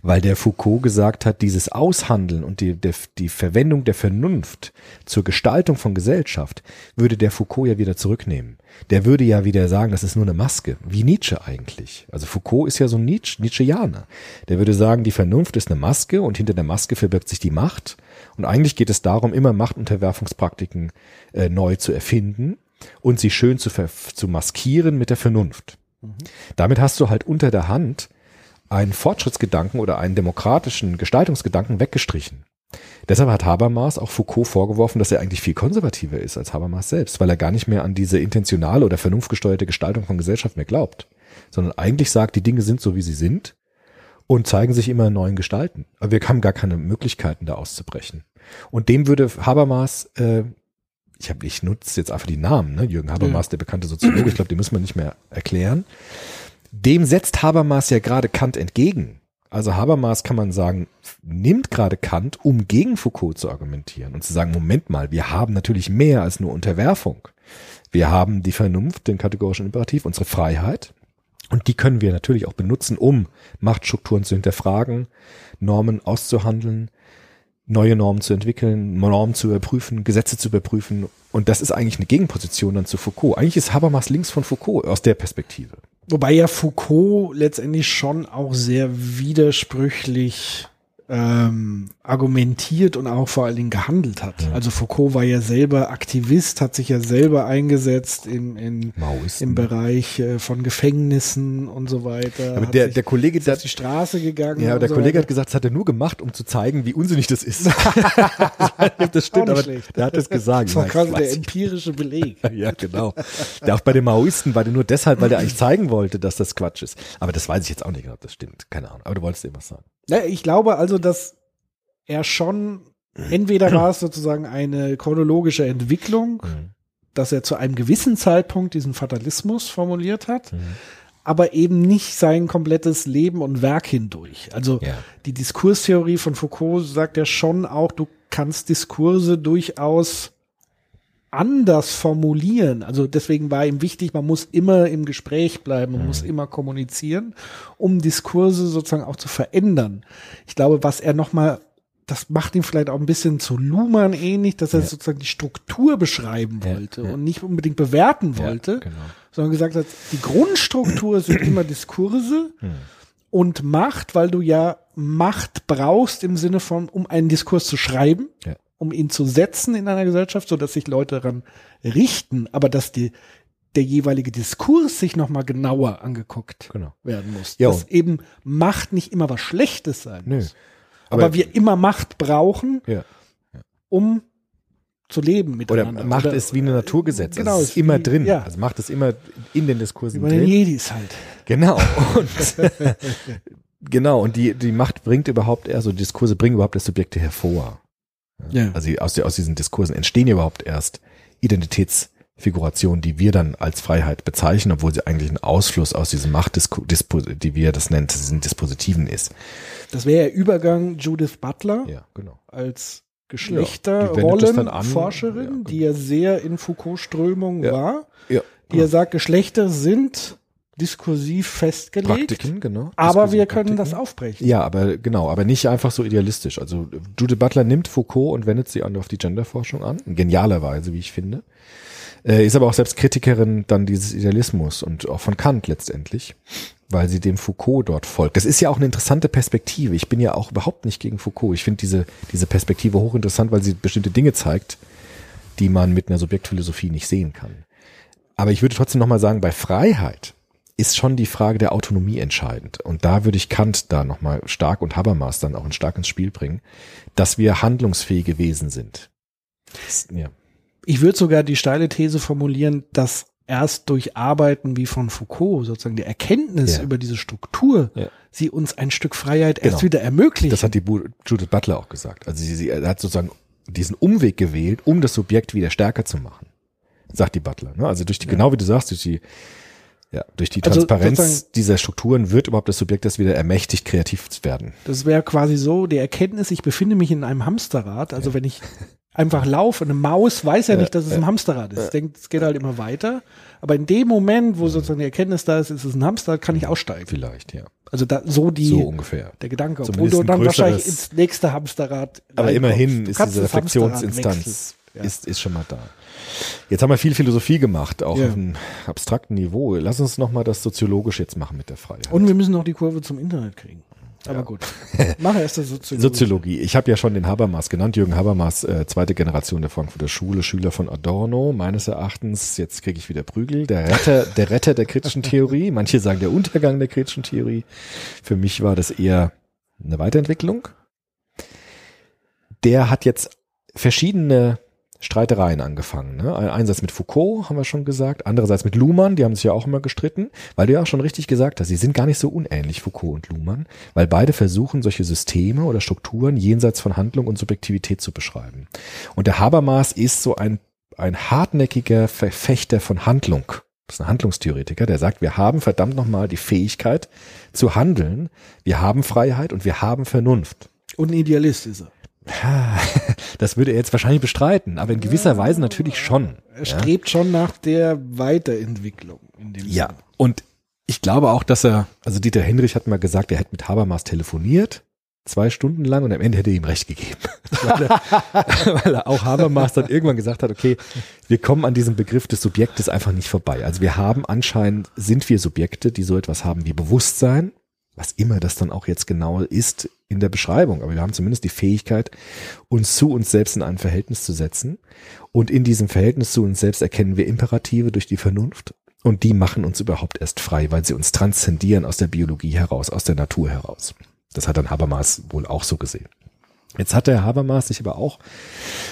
Weil der Foucault gesagt hat, dieses Aushandeln und die, der, die Verwendung der Vernunft zur Gestaltung von Gesellschaft würde der Foucault ja wieder zurücknehmen. Der würde ja wieder sagen, das ist nur eine Maske. Wie Nietzsche eigentlich. Also Foucault ist ja so ein Nietzsche, Nietzscheaner. Der würde sagen, die Vernunft ist eine Maske und hinter der Maske verbirgt sich die Macht. Und eigentlich geht es darum, immer Machtunterwerfungspraktiken äh, neu zu erfinden und sie schön zu, zu maskieren mit der Vernunft. Damit hast du halt unter der Hand einen Fortschrittsgedanken oder einen demokratischen Gestaltungsgedanken weggestrichen. Deshalb hat Habermas auch Foucault vorgeworfen, dass er eigentlich viel konservativer ist als Habermas selbst, weil er gar nicht mehr an diese intentionale oder vernunftgesteuerte Gestaltung von Gesellschaft mehr glaubt, sondern eigentlich sagt, die Dinge sind so, wie sie sind und zeigen sich immer in neuen Gestalten. Aber wir haben gar keine Möglichkeiten, da auszubrechen. Und dem würde Habermas, äh, ich habe, ich nutze jetzt einfach die Namen, ne? Jürgen Habermas, der bekannte Soziologe, ich glaube, den muss man nicht mehr erklären. Dem setzt Habermas ja gerade Kant entgegen. Also Habermas kann man sagen, nimmt gerade Kant, um gegen Foucault zu argumentieren und zu sagen, Moment mal, wir haben natürlich mehr als nur Unterwerfung. Wir haben die Vernunft, den kategorischen Imperativ, unsere Freiheit. Und die können wir natürlich auch benutzen, um Machtstrukturen zu hinterfragen, Normen auszuhandeln, neue Normen zu entwickeln, Normen zu überprüfen, Gesetze zu überprüfen. Und das ist eigentlich eine Gegenposition dann zu Foucault. Eigentlich ist Habermas links von Foucault aus der Perspektive. Wobei ja Foucault letztendlich schon auch sehr widersprüchlich ähm, argumentiert und auch vor allen Dingen gehandelt hat. Also Foucault war ja selber Aktivist, hat sich ja selber eingesetzt in, in, Maoisten. im Bereich äh, von Gefängnissen und so weiter. Aber der, sich- der Kollege, ist der, auf die Straße gegangen. ja, der so Kollege weiter. hat gesagt, das hat er nur gemacht, um zu zeigen, wie unsinnig das ist. das stimmt, aber schlecht. der hat das gesagt. Das war quasi der empirische Beleg. Ja, genau. Der auch bei den Maoisten war der nur deshalb, weil der eigentlich zeigen wollte, dass das Quatsch ist. Aber das weiß ich jetzt auch nicht genau, das stimmt. Keine Ahnung. Aber du wolltest irgendwas sagen. Ja, ich glaube also, dass er schon, entweder war es sozusagen eine chronologische Entwicklung, dass er zu einem gewissen Zeitpunkt diesen Fatalismus formuliert hat, aber eben nicht sein komplettes Leben und Werk hindurch. Also Ja. die Diskurstheorie von Foucault sagt ja schon auch, du kannst Diskurse durchaus anders formulieren. Also deswegen war ihm wichtig, man muss immer im Gespräch bleiben, man muss immer kommunizieren, um Diskurse sozusagen auch zu verändern. Ich glaube, was er nochmal, das macht ihn vielleicht auch ein bisschen zu Luhmann ähnlich, dass er Ja. sozusagen die Struktur beschreiben Ja, wollte ja. und nicht unbedingt bewerten wollte, Ja, genau. sondern gesagt hat, die Grundstruktur sind immer Diskurse und Macht, weil du ja Macht brauchst im Sinne von, um einen Diskurs zu schreiben, Ja. um ihn zu setzen in einer Gesellschaft, so dass sich Leute daran richten, aber dass die, der jeweilige Diskurs sich nochmal genauer angeguckt Genau. werden muss. Ja. Dass eben Macht nicht immer was Schlechtes sein Nö. muss. Aber, Aber- wir immer Macht brauchen, Ja. um zu leben Oder miteinander. Macht Oder- ist wie ein Naturgesetz. Genau, also es ist immer wie- drin. ja. Also Macht ist immer in den Diskursen Wie bei den drin. Jedis halt. Genau. Und genau. Und die, die Macht bringt überhaupt erst, so Diskurse bringen überhaupt erst Subjekte hervor. Ja. Also aus, aus diesen Diskursen entstehen ja überhaupt erst Identitätsfigurationen, die wir dann als Freiheit bezeichnen, obwohl sie eigentlich ein Ausfluss aus diesem Machtdispo, die wir das nennt, diesen Dispositiven ist. Das wäre ja Übergang Judith Butler Ja, genau. als das. Geschlechterrollenforscherin, Ja, genau. die ja sehr in Foucault-Strömung Ja. war, Ja. die ja sagt, Geschlechter sind diskursiv festgelegt, Praktiken, genau. aber Diskursive wir können das Praktiken. aufbrechen. Ja, aber genau, aber nicht einfach so idealistisch. Also Judith Butler nimmt Foucault und wendet sie an auf die Genderforschung an, in genialer Weise, wie ich finde. Äh, ist aber auch selbst Kritikerin dann dieses Idealismus und auch von Kant letztendlich, weil sie dem Foucault dort folgt. Das ist ja auch eine interessante Perspektive. Ich bin ja auch überhaupt nicht gegen Foucault. Ich finde diese, diese Perspektive hochinteressant, weil sie bestimmte Dinge zeigt, die man mit einer Subjektphilosophie nicht sehen kann. Aber ich würde trotzdem nochmal sagen, bei Freiheit ist schon die Frage der Autonomie entscheidend. Und da würde ich Kant da nochmal stark und Habermas dann auch stark ins Spiel bringen, dass wir handlungsfähige Wesen sind. Ja. Ich würde sogar die steile These formulieren, dass erst durch Arbeiten wie von Foucault sozusagen die Erkenntnis Ja. über diese Struktur Ja. sie uns ein Stück Freiheit erst Genau. wieder ermöglicht. Das hat die Bu Judith Butler auch gesagt. Also sie, sie hat sozusagen diesen Umweg gewählt, um das Subjekt wieder stärker zu machen. sagt die Butler. Ne? Also durch die, genau wie du sagst, durch die, ja, durch die Also Transparenz sozusagen- dieser Strukturen wird überhaupt das Subjekt das wieder ermächtigt, kreativ zu werden. Das wäre quasi so, die Erkenntnis, ich befinde mich in einem Hamsterrad. Also wenn ich einfach laufe, eine Maus weiß ja nicht, dass es ein Hamsterrad ist. Denkt, es geht halt immer weiter. Aber in dem Moment, wo sozusagen die Erkenntnis da ist, ist es ein Hamsterrad, kann ich aussteigen. Vielleicht, ja. Also da, so die, So ungefähr. der Gedanke. Obwohl Zumindest du dann wahrscheinlich ins nächste Hamsterrad Aber immerhin ist diese Reflexionsinstanz. Ja. ist, ist schon mal da. Jetzt haben wir viel Philosophie gemacht, auch Ja. auf einem abstrakten Niveau. Lass uns noch mal das soziologisch jetzt machen mit der Freiheit. Und wir müssen noch die Kurve zum Internet kriegen. Aber gut. Mach erst das Soziologie. Soziologie. Ich habe ja schon den Habermas genannt. Jürgen Habermas, äh, zweite Generation der Frankfurter Schule, Schüler von Adorno. Meines Erachtens, jetzt kriege ich wieder Prügel, der Retter, der Retter der kritischen Theorie. Manche sagen der Untergang der kritischen Theorie. Für mich war das eher eine Weiterentwicklung. Der hat jetzt verschiedene Streitereien angefangen. Ne? Ein- Einsatz mit Foucault, haben wir schon gesagt. Andererseits mit Luhmann, die haben sich ja auch immer gestritten, weil du ja auch schon richtig gesagt hast, sie sind gar nicht so unähnlich, Foucault und Luhmann, weil beide versuchen, solche Systeme oder Strukturen jenseits von Handlung und Subjektivität zu beschreiben. Und der Habermas ist so ein, ein hartnäckiger Verfechter von Handlung. Das ist ein Handlungstheoretiker, der sagt, wir haben verdammt nochmal die Fähigkeit zu handeln, wir haben Freiheit und wir haben Vernunft. Und ein Idealist ist er. Das würde er jetzt wahrscheinlich bestreiten, aber in gewisser Weise natürlich schon. Er strebt schon nach der Weiterentwicklung. In dem Ja, Sinne. und ich glaube auch, dass er, also Dieter Henrich hat mal gesagt, er hätte mit Habermas telefoniert, zwei Stunden lang und am Ende hätte er ihm recht gegeben. weil, er, weil er auch Habermas dann irgendwann gesagt hat, okay, wir kommen an diesem Begriff des Subjektes einfach nicht vorbei. Also wir haben anscheinend, sind wir Subjekte, die so etwas haben wie Bewusstsein, was immer das dann auch jetzt genau ist in der Beschreibung. Aber wir haben zumindest die Fähigkeit, uns zu uns selbst in ein Verhältnis zu setzen. Und in diesem Verhältnis zu uns selbst erkennen wir Imperative durch die Vernunft. Und die machen uns überhaupt erst frei, weil sie uns transzendieren aus der Biologie heraus, aus der Natur heraus. Das hat dann Habermas wohl auch so gesehen. Jetzt hat der Habermas sich aber auch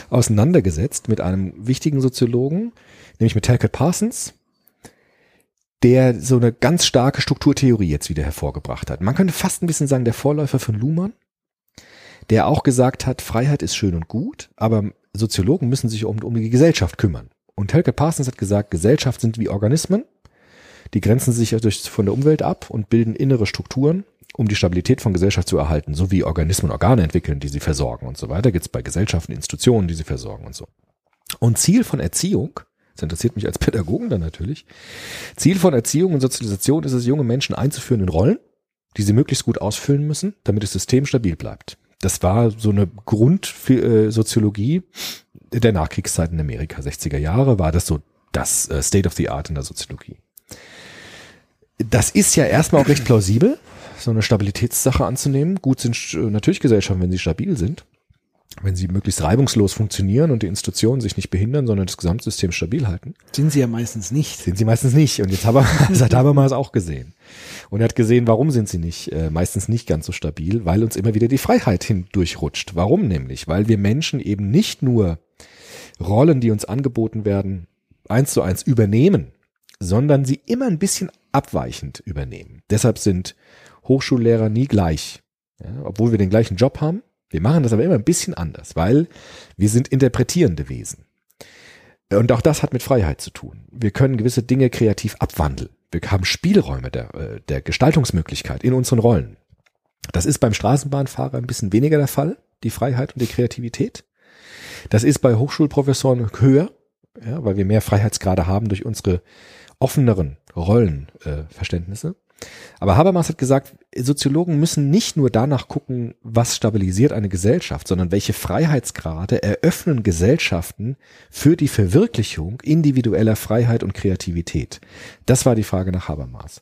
auseinandergesetzt mit einem wichtigen Soziologen, nämlich mit Talcott Parsons, der so eine ganz starke Strukturtheorie jetzt wieder hervorgebracht hat. Man könnte fast ein bisschen sagen, der Vorläufer von Luhmann, der auch gesagt hat, Freiheit ist schön und gut, aber Soziologen müssen sich um, um die Gesellschaft kümmern. Und Helke Parsons hat gesagt, Gesellschaft sind wie Organismen, die grenzen sich von der Umwelt ab und bilden innere Strukturen, um die Stabilität von Gesellschaft zu erhalten, so wie Organismen Organe entwickeln, die sie versorgen und so weiter, gibt es bei Gesellschaften Institutionen, die sie versorgen und so. Und Ziel von Erziehung, das interessiert mich als Pädagogen dann natürlich, Ziel von Erziehung und Sozialisation ist es, junge Menschen einzuführen in Rollen, die sie möglichst gut ausfüllen müssen, damit das System stabil bleibt. Das war so eine Grundsoziologie der Nachkriegszeit in Amerika, 60er Jahre, war das so das äh, State of the Art in der Soziologie. Das ist ja erstmal auch recht plausibel, so eine Stabilitätssache anzunehmen. Gut sind äh, natürlich Gesellschaften, wenn sie stabil sind, wenn sie möglichst reibungslos funktionieren und die Institutionen sich nicht behindern, sondern das Gesamtsystem stabil halten. Sind sie ja meistens nicht. Sind sie meistens nicht. Und jetzt haben wir, das hat Habermas auch gesehen. Und er hat gesehen, warum sind sie nicht, äh, meistens nicht ganz so stabil, weil uns immer wieder die Freiheit hindurchrutscht. Warum nämlich? Weil wir Menschen eben nicht nur Rollen, die uns angeboten werden, eins zu eins übernehmen, sondern sie immer ein bisschen abweichend übernehmen. Deshalb sind Hochschullehrer nie gleich. Ja, obwohl wir den gleichen Job haben. Wir machen das aber immer ein bisschen anders, weil wir sind interpretierende Wesen. Und auch das hat mit Freiheit zu tun. Wir können gewisse Dinge kreativ abwandeln. Wir haben Spielräume der, äh, der Gestaltungsmöglichkeit in unseren Rollen. Das ist beim Straßenbahnfahrer ein bisschen weniger der Fall, die Freiheit und die Kreativität. Das ist bei Hochschulprofessoren höher, ja, weil wir mehr Freiheitsgrade haben durch unsere offeneren Rollenverständnisse. Äh. Aber Habermas hat gesagt, Soziologen müssen nicht nur danach gucken, was stabilisiert eine Gesellschaft, sondern welche Freiheitsgrade eröffnen Gesellschaften für die Verwirklichung individueller Freiheit und Kreativität. Das war die Frage nach Habermas.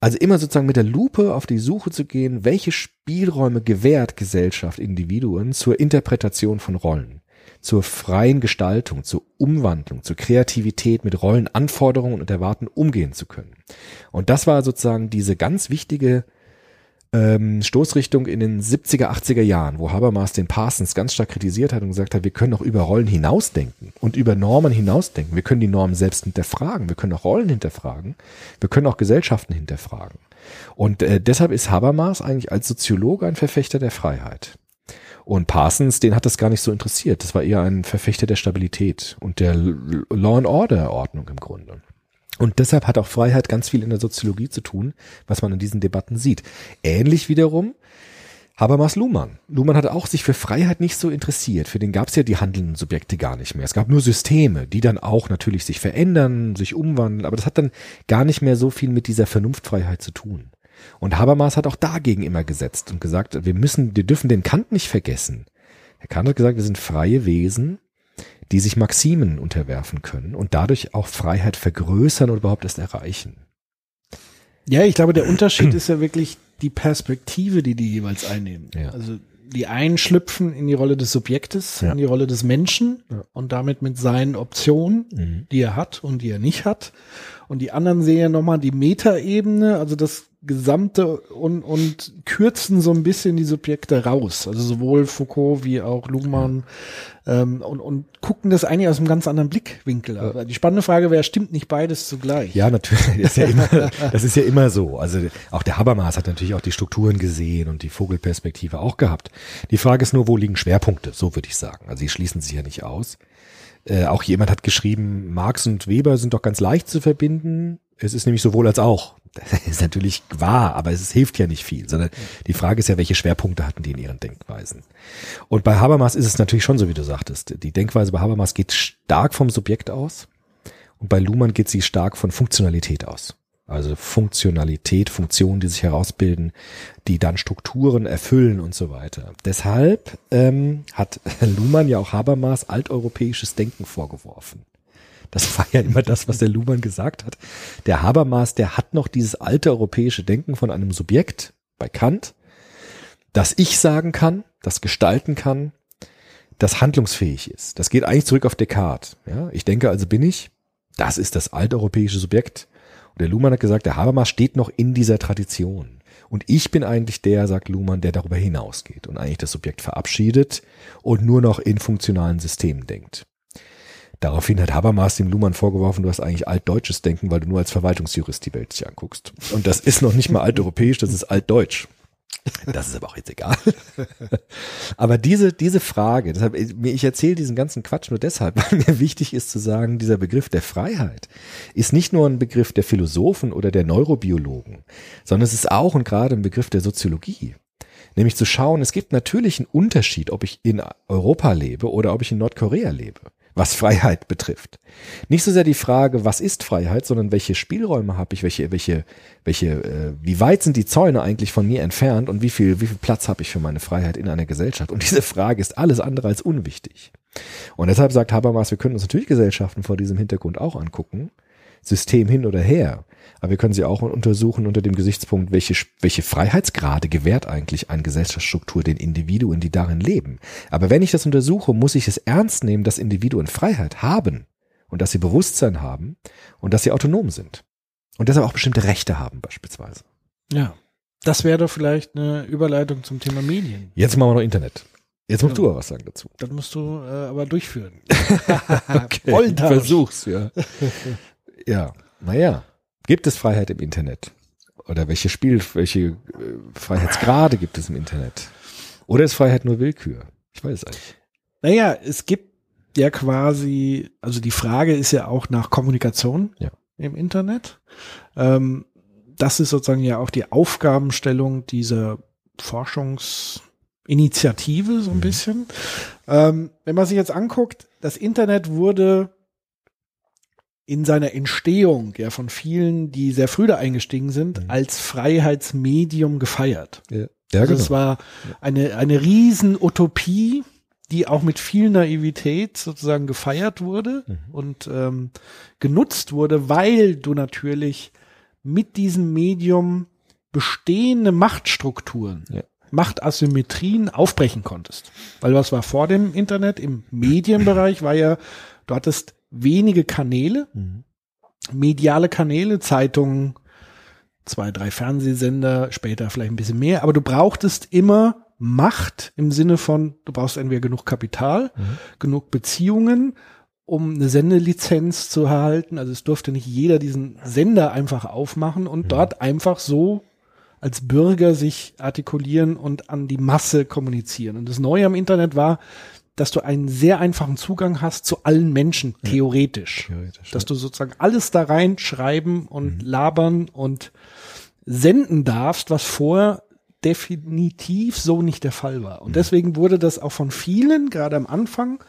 Also immer sozusagen mit der Lupe auf die Suche zu gehen, welche Spielräume gewährt Gesellschaft Individuen zur Interpretation von Rollen, zur freien Gestaltung, zur Umwandlung, zur Kreativität mit Rollenanforderungen und Erwarten umgehen zu können. Und das war sozusagen diese ganz wichtige ähm, Stoßrichtung in den 70er, 80er Jahren, wo Habermas den Parsons ganz stark kritisiert hat und gesagt hat, wir können auch über Rollen hinausdenken und über Normen hinausdenken. Wir können die Normen selbst hinterfragen, wir können auch Rollen hinterfragen, wir können auch Gesellschaften hinterfragen. Und äh, deshalb ist Habermas eigentlich als Soziologe ein Verfechter der Freiheit. Und Parsons, den hat das gar nicht so interessiert. Das war eher ein Verfechter der Stabilität und der Law and Order Ordnung im Grunde. Und deshalb hat auch Freiheit ganz viel in der Soziologie zu tun, was man in diesen Debatten sieht. Ähnlich wiederum Habermas Luhmann. Luhmann hat auch sich für Freiheit nicht so interessiert. Für den gab es ja die handelnden Subjekte gar nicht mehr. Es gab nur Systeme, die dann auch natürlich sich verändern, sich umwandeln, aber das hat dann gar nicht mehr so viel mit dieser Vernunftfreiheit zu tun. Und Habermas hat auch dagegen immer gesetzt und gesagt, wir müssen, wir dürfen den Kant nicht vergessen. Herr Kant hat gesagt, wir sind freie Wesen, die sich Maximen unterwerfen können und dadurch auch Freiheit vergrößern oder überhaupt erst erreichen. Ja, ich glaube, der Unterschied ist ja wirklich die Perspektive, die die jeweils einnehmen. Ja. Also die einen schlüpfen in die Rolle des Subjektes, Ja. in die Rolle des Menschen Ja. und damit mit seinen Optionen, Mhm. die er hat und die er nicht hat. Und die anderen sehen ja nochmal die Metaebene, also das Gesamte und, und kürzen so ein bisschen die Subjekte raus. Also sowohl Foucault wie auch Luhmann ähm, und, und gucken das eigentlich aus einem ganz anderen Blickwinkel. Aber die spannende Frage wäre, stimmt nicht beides zugleich? Ja, natürlich. Das ist ja, immer, das ist ja immer so. Also auch der Habermas hat natürlich auch die Strukturen gesehen und die Vogelperspektive auch gehabt. Die Frage ist nur, wo liegen Schwerpunkte? So würde ich sagen. Also sie schließen sich ja nicht aus. Äh, auch jemand hat geschrieben, Marx und Weber sind doch ganz leicht zu verbinden. Es ist nämlich sowohl als auch. Das ist natürlich wahr, aber es hilft ja nicht viel, sondern die Frage ist ja, welche Schwerpunkte hatten die in ihren Denkweisen? Und bei Habermas ist es natürlich schon so, wie du sagtest. Die Denkweise bei Habermas geht stark vom Subjekt aus. Und bei Luhmann geht sie stark von Funktionalität aus. Also Funktionalität, Funktionen, die sich herausbilden, die dann Strukturen erfüllen und so weiter. Deshalb ähm, hat Luhmann ja auch Habermas alteuropäisches Denken vorgeworfen. Das war ja immer das, was der Luhmann gesagt hat. Der Habermas, der hat noch dieses alte europäische Denken von einem Subjekt bei Kant, das ich sagen kann, das gestalten kann, das handlungsfähig ist. Das geht eigentlich zurück auf Descartes. Ja, ich denke, also bin ich. Das ist das alteuropäische Subjekt. Der Luhmann hat gesagt, der Habermas steht noch in dieser Tradition. Und ich bin eigentlich der, sagt Luhmann, der darüber hinausgeht und eigentlich das Subjekt verabschiedet und nur noch in funktionalen Systemen denkt. Daraufhin hat Habermas dem Luhmann vorgeworfen, du hast eigentlich altdeutsches Denken, weil du nur als Verwaltungsjurist die Welt sich anguckst. Und das ist noch nicht mal alteuropäisch, das ist altdeutsch. Das ist aber auch jetzt egal. Aber diese, diese Frage, deshalb, ich erzähle diesen ganzen Quatsch nur deshalb, weil mir wichtig ist zu sagen, dieser Begriff der Freiheit ist nicht nur ein Begriff der Philosophen oder der Neurobiologen, sondern es ist auch und gerade ein Begriff der Soziologie. Nämlich zu schauen, es gibt natürlich einen Unterschied, ob ich in Europa lebe oder ob ich in Nordkorea lebe, was Freiheit betrifft. Nicht so sehr die Frage, was ist Freiheit, sondern welche Spielräume habe ich, welche, welche, welche, äh, wie weit sind die Zäune eigentlich von mir entfernt und wie viel, wie viel Platz habe ich für meine Freiheit in einer Gesellschaft? Und diese Frage ist alles andere als unwichtig. Und deshalb sagt Habermas, wir können uns natürlich Gesellschaften vor diesem Hintergrund auch angucken, System hin oder her. Aber wir können sie auch untersuchen unter dem Gesichtspunkt, welche, welche Freiheitsgrade gewährt eigentlich eine Gesellschaftsstruktur den Individuen, die darin leben. Aber wenn ich das untersuche, muss ich es ernst nehmen, dass Individuen Freiheit haben und dass sie Bewusstsein haben und dass sie autonom sind. Und deshalb auch bestimmte Rechte haben beispielsweise. Ja. Das wäre doch vielleicht eine Überleitung zum Thema Medien. Jetzt machen wir noch Internet. Jetzt musst Ja. du aber was sagen dazu. Das musst du äh, aber durchführen. Okay, Rollentausch. versuch's, ja. ja, naja. Gibt es Freiheit im Internet? Oder welche Spiel, welche äh, Freiheitsgrade gibt es im Internet? Oder ist Freiheit nur Willkür? Ich weiß es eigentlich. Naja, es gibt ja quasi, also die Frage ist ja auch nach Kommunikation Ja. im Internet. Ähm, das ist sozusagen ja auch die Aufgabenstellung dieser Forschungsinitiative so ein Mhm. bisschen. Ähm, wenn man sich jetzt anguckt, das Internet wurde in seiner Entstehung ja von vielen, die sehr früh da eingestiegen sind, Mhm. als Freiheitsmedium gefeiert. Ja, Also genau. es war eine, eine Riesenutopie, die auch mit viel Naivität sozusagen gefeiert wurde Mhm. und ähm, genutzt wurde, weil du natürlich mit diesem Medium bestehende Machtstrukturen, Ja. Machtasymmetrien aufbrechen konntest. Weil was war vor dem Internet im Medienbereich, war ja, du hattest wenige Kanäle, Mhm. mediale Kanäle, Zeitungen, zwei, drei Fernsehsender, später vielleicht ein bisschen mehr, aber du brauchtest immer Macht im Sinne von, du brauchst entweder genug Kapital, Mhm. genug Beziehungen, um eine Sendelizenz zu erhalten. Also es durfte nicht jeder diesen Sender einfach aufmachen und Mhm. dort einfach so als Bürger sich artikulieren und an die Masse kommunizieren. Und das Neue am Internet war, dass du einen sehr einfachen Zugang hast zu allen Menschen, theoretisch. Theoretisch, Dass du sozusagen alles da reinschreiben und labern und senden darfst, was vorher definitiv so nicht der Fall war. Und deswegen wurde das auch von vielen, gerade am Anfang,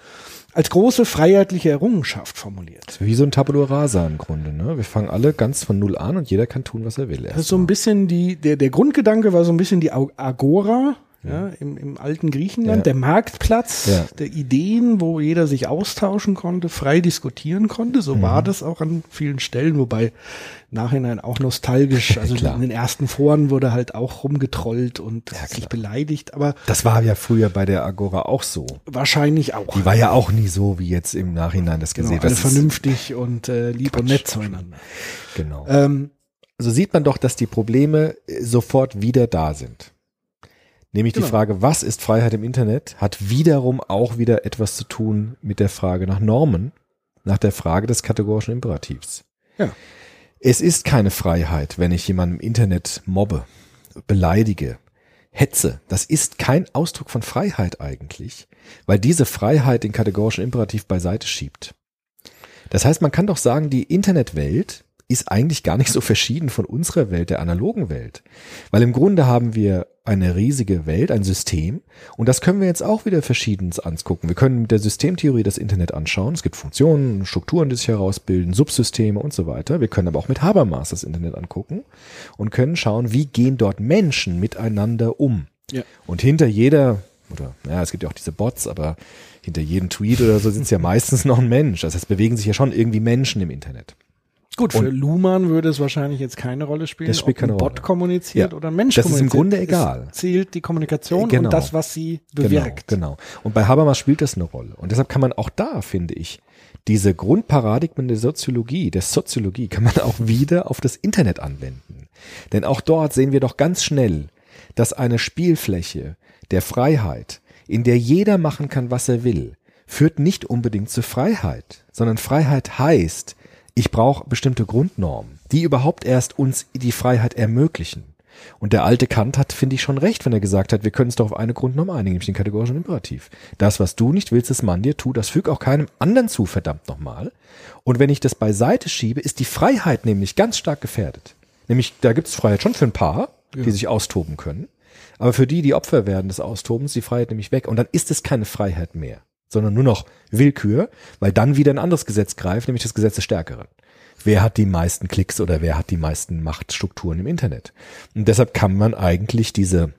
als große freiheitliche Errungenschaft formuliert. Wie so ein Tabula rasa im Grunde. Ne? Wir fangen alle ganz von null an und jeder kann tun, was er will. Das ist so ein bisschen die, der, der Grundgedanke war so ein bisschen die Agora, ja, im, im alten Griechenland, Ja. der Marktplatz Ja. der Ideen, wo jeder sich austauschen konnte, frei diskutieren konnte. So Mhm. war das auch an vielen Stellen, wobei nachhinein auch nostalgisch, also in den ersten Foren wurde halt auch rumgetrollt und sich beleidigt, aber Das war ja früher bei der Agora auch so. wahrscheinlich auch. Die war ja auch nie so, wie jetzt im Nachhinein das genau, gesehen alle das vernünftig und äh, lieb und nett zueinander. Genau. Ähm, so sieht man doch, dass die Probleme sofort wieder da sind. Nämlich die Genau. Frage, was ist Freiheit im Internet, hat wiederum auch wieder etwas zu tun mit der Frage nach Normen, nach der Frage des kategorischen Imperativs. Ja. Es ist keine Freiheit, wenn ich jemanden im Internet mobbe, beleidige, hetze. Das ist kein Ausdruck von Freiheit eigentlich, weil diese Freiheit den kategorischen Imperativ beiseite schiebt. Das heißt, man kann doch sagen, die Internetwelt ist eigentlich gar nicht so verschieden von unserer Welt, der analogen Welt. Weil im Grunde haben wir eine riesige Welt, ein System, und das können wir jetzt auch wieder verschiedenes angucken. Wir können mit der Systemtheorie das Internet anschauen. Es gibt Funktionen, Strukturen, die sich herausbilden, Subsysteme und so weiter. Wir können aber auch mit Habermas das Internet angucken und können schauen, wie gehen dort Menschen miteinander um. Ja. Und hinter jeder, oder ja, es gibt ja auch diese Bots, aber hinter jedem Tweet oder so sitzt ja meistens noch ein Mensch. Das heißt, bewegen sich ja schon irgendwie Menschen im Internet. Gut, für Und- Luhmann würde es wahrscheinlich jetzt keine Rolle spielen, Das spielt ob ein keine Bot Rolle. kommuniziert Ja. oder ein Mensch Das ist im kommuniziert. Grunde egal. Es zählt die Kommunikation Genau. und das, was sie bewirkt. Genau, genau. Und bei Habermas spielt das eine Rolle. Und deshalb kann man auch da, finde ich, diese Grundparadigmen der Soziologie, der Soziologie, kann man auch wieder auf das Internet anwenden. Denn auch dort sehen wir doch ganz schnell, dass eine Spielfläche der Freiheit, in der jeder machen kann, was er will, führt nicht unbedingt zur Freiheit, sondern Freiheit heißt, ich brauche bestimmte Grundnormen, die überhaupt erst uns die Freiheit ermöglichen. Und der alte Kant hat, finde ich, schon recht, wenn er gesagt hat, wir können uns doch auf eine Grundnorm einigen, nämlich den kategorischen Imperativ. Das, was du nicht willst, dass man dir tut, das füg auch keinem anderen zu, verdammt nochmal. Und wenn ich das beiseite schiebe, ist die Freiheit nämlich ganz stark gefährdet. Nämlich, da gibt es Freiheit schon für ein paar, die sich austoben können. Aber für die, die Opfer werden des Austobens, die Freiheit nämlich weg. Und dann ist es keine Freiheit mehr, sondern nur noch Willkür, weil dann wieder ein anderes Gesetz greift, nämlich das Gesetz des Stärkeren. Wer hat die meisten Klicks oder wer hat die meisten Machtstrukturen im Internet? Und deshalb kann man eigentlich diese,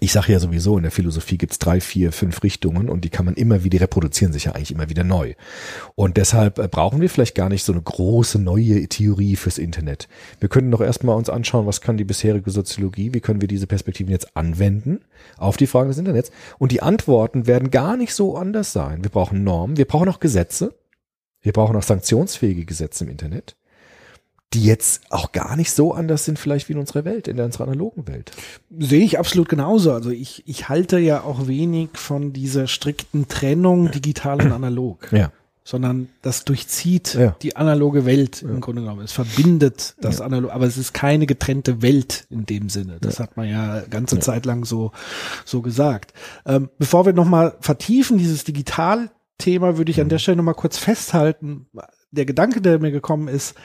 ich sage ja sowieso, in der Philosophie gibt's drei, vier, fünf Richtungen und die kann man immer wieder, reproduzieren sich ja eigentlich immer wieder neu. Und deshalb äh, brauchen wir vielleicht gar nicht so eine große neue Theorie fürs Internet. Wir können doch erstmal uns anschauen, was kann die bisherige Soziologie, wie können wir diese Perspektiven jetzt anwenden auf die Fragen des Internets. Und die Antworten werden gar nicht so anders sein. Wir brauchen Normen, wir brauchen auch Gesetze, wir brauchen auch sanktionsfähige Gesetze im Internet, die jetzt auch gar nicht so anders sind vielleicht wie in unserer Welt, in unserer analogen Welt. Sehe ich absolut genauso. Also ich, ich halte ja auch wenig von dieser strikten Trennung digital und analog. Ja. Sondern das durchzieht Ja. die analoge Welt im Grunde genommen. Es verbindet das analog, aber es ist keine getrennte Welt in dem Sinne. Das hat man ja ganze Zeit lang so, so gesagt. Ähm, bevor wir nochmal vertiefen, dieses Digitalthema, würde ich an der Stelle nochmal kurz festhalten. Der Gedanke, der mir gekommen ist,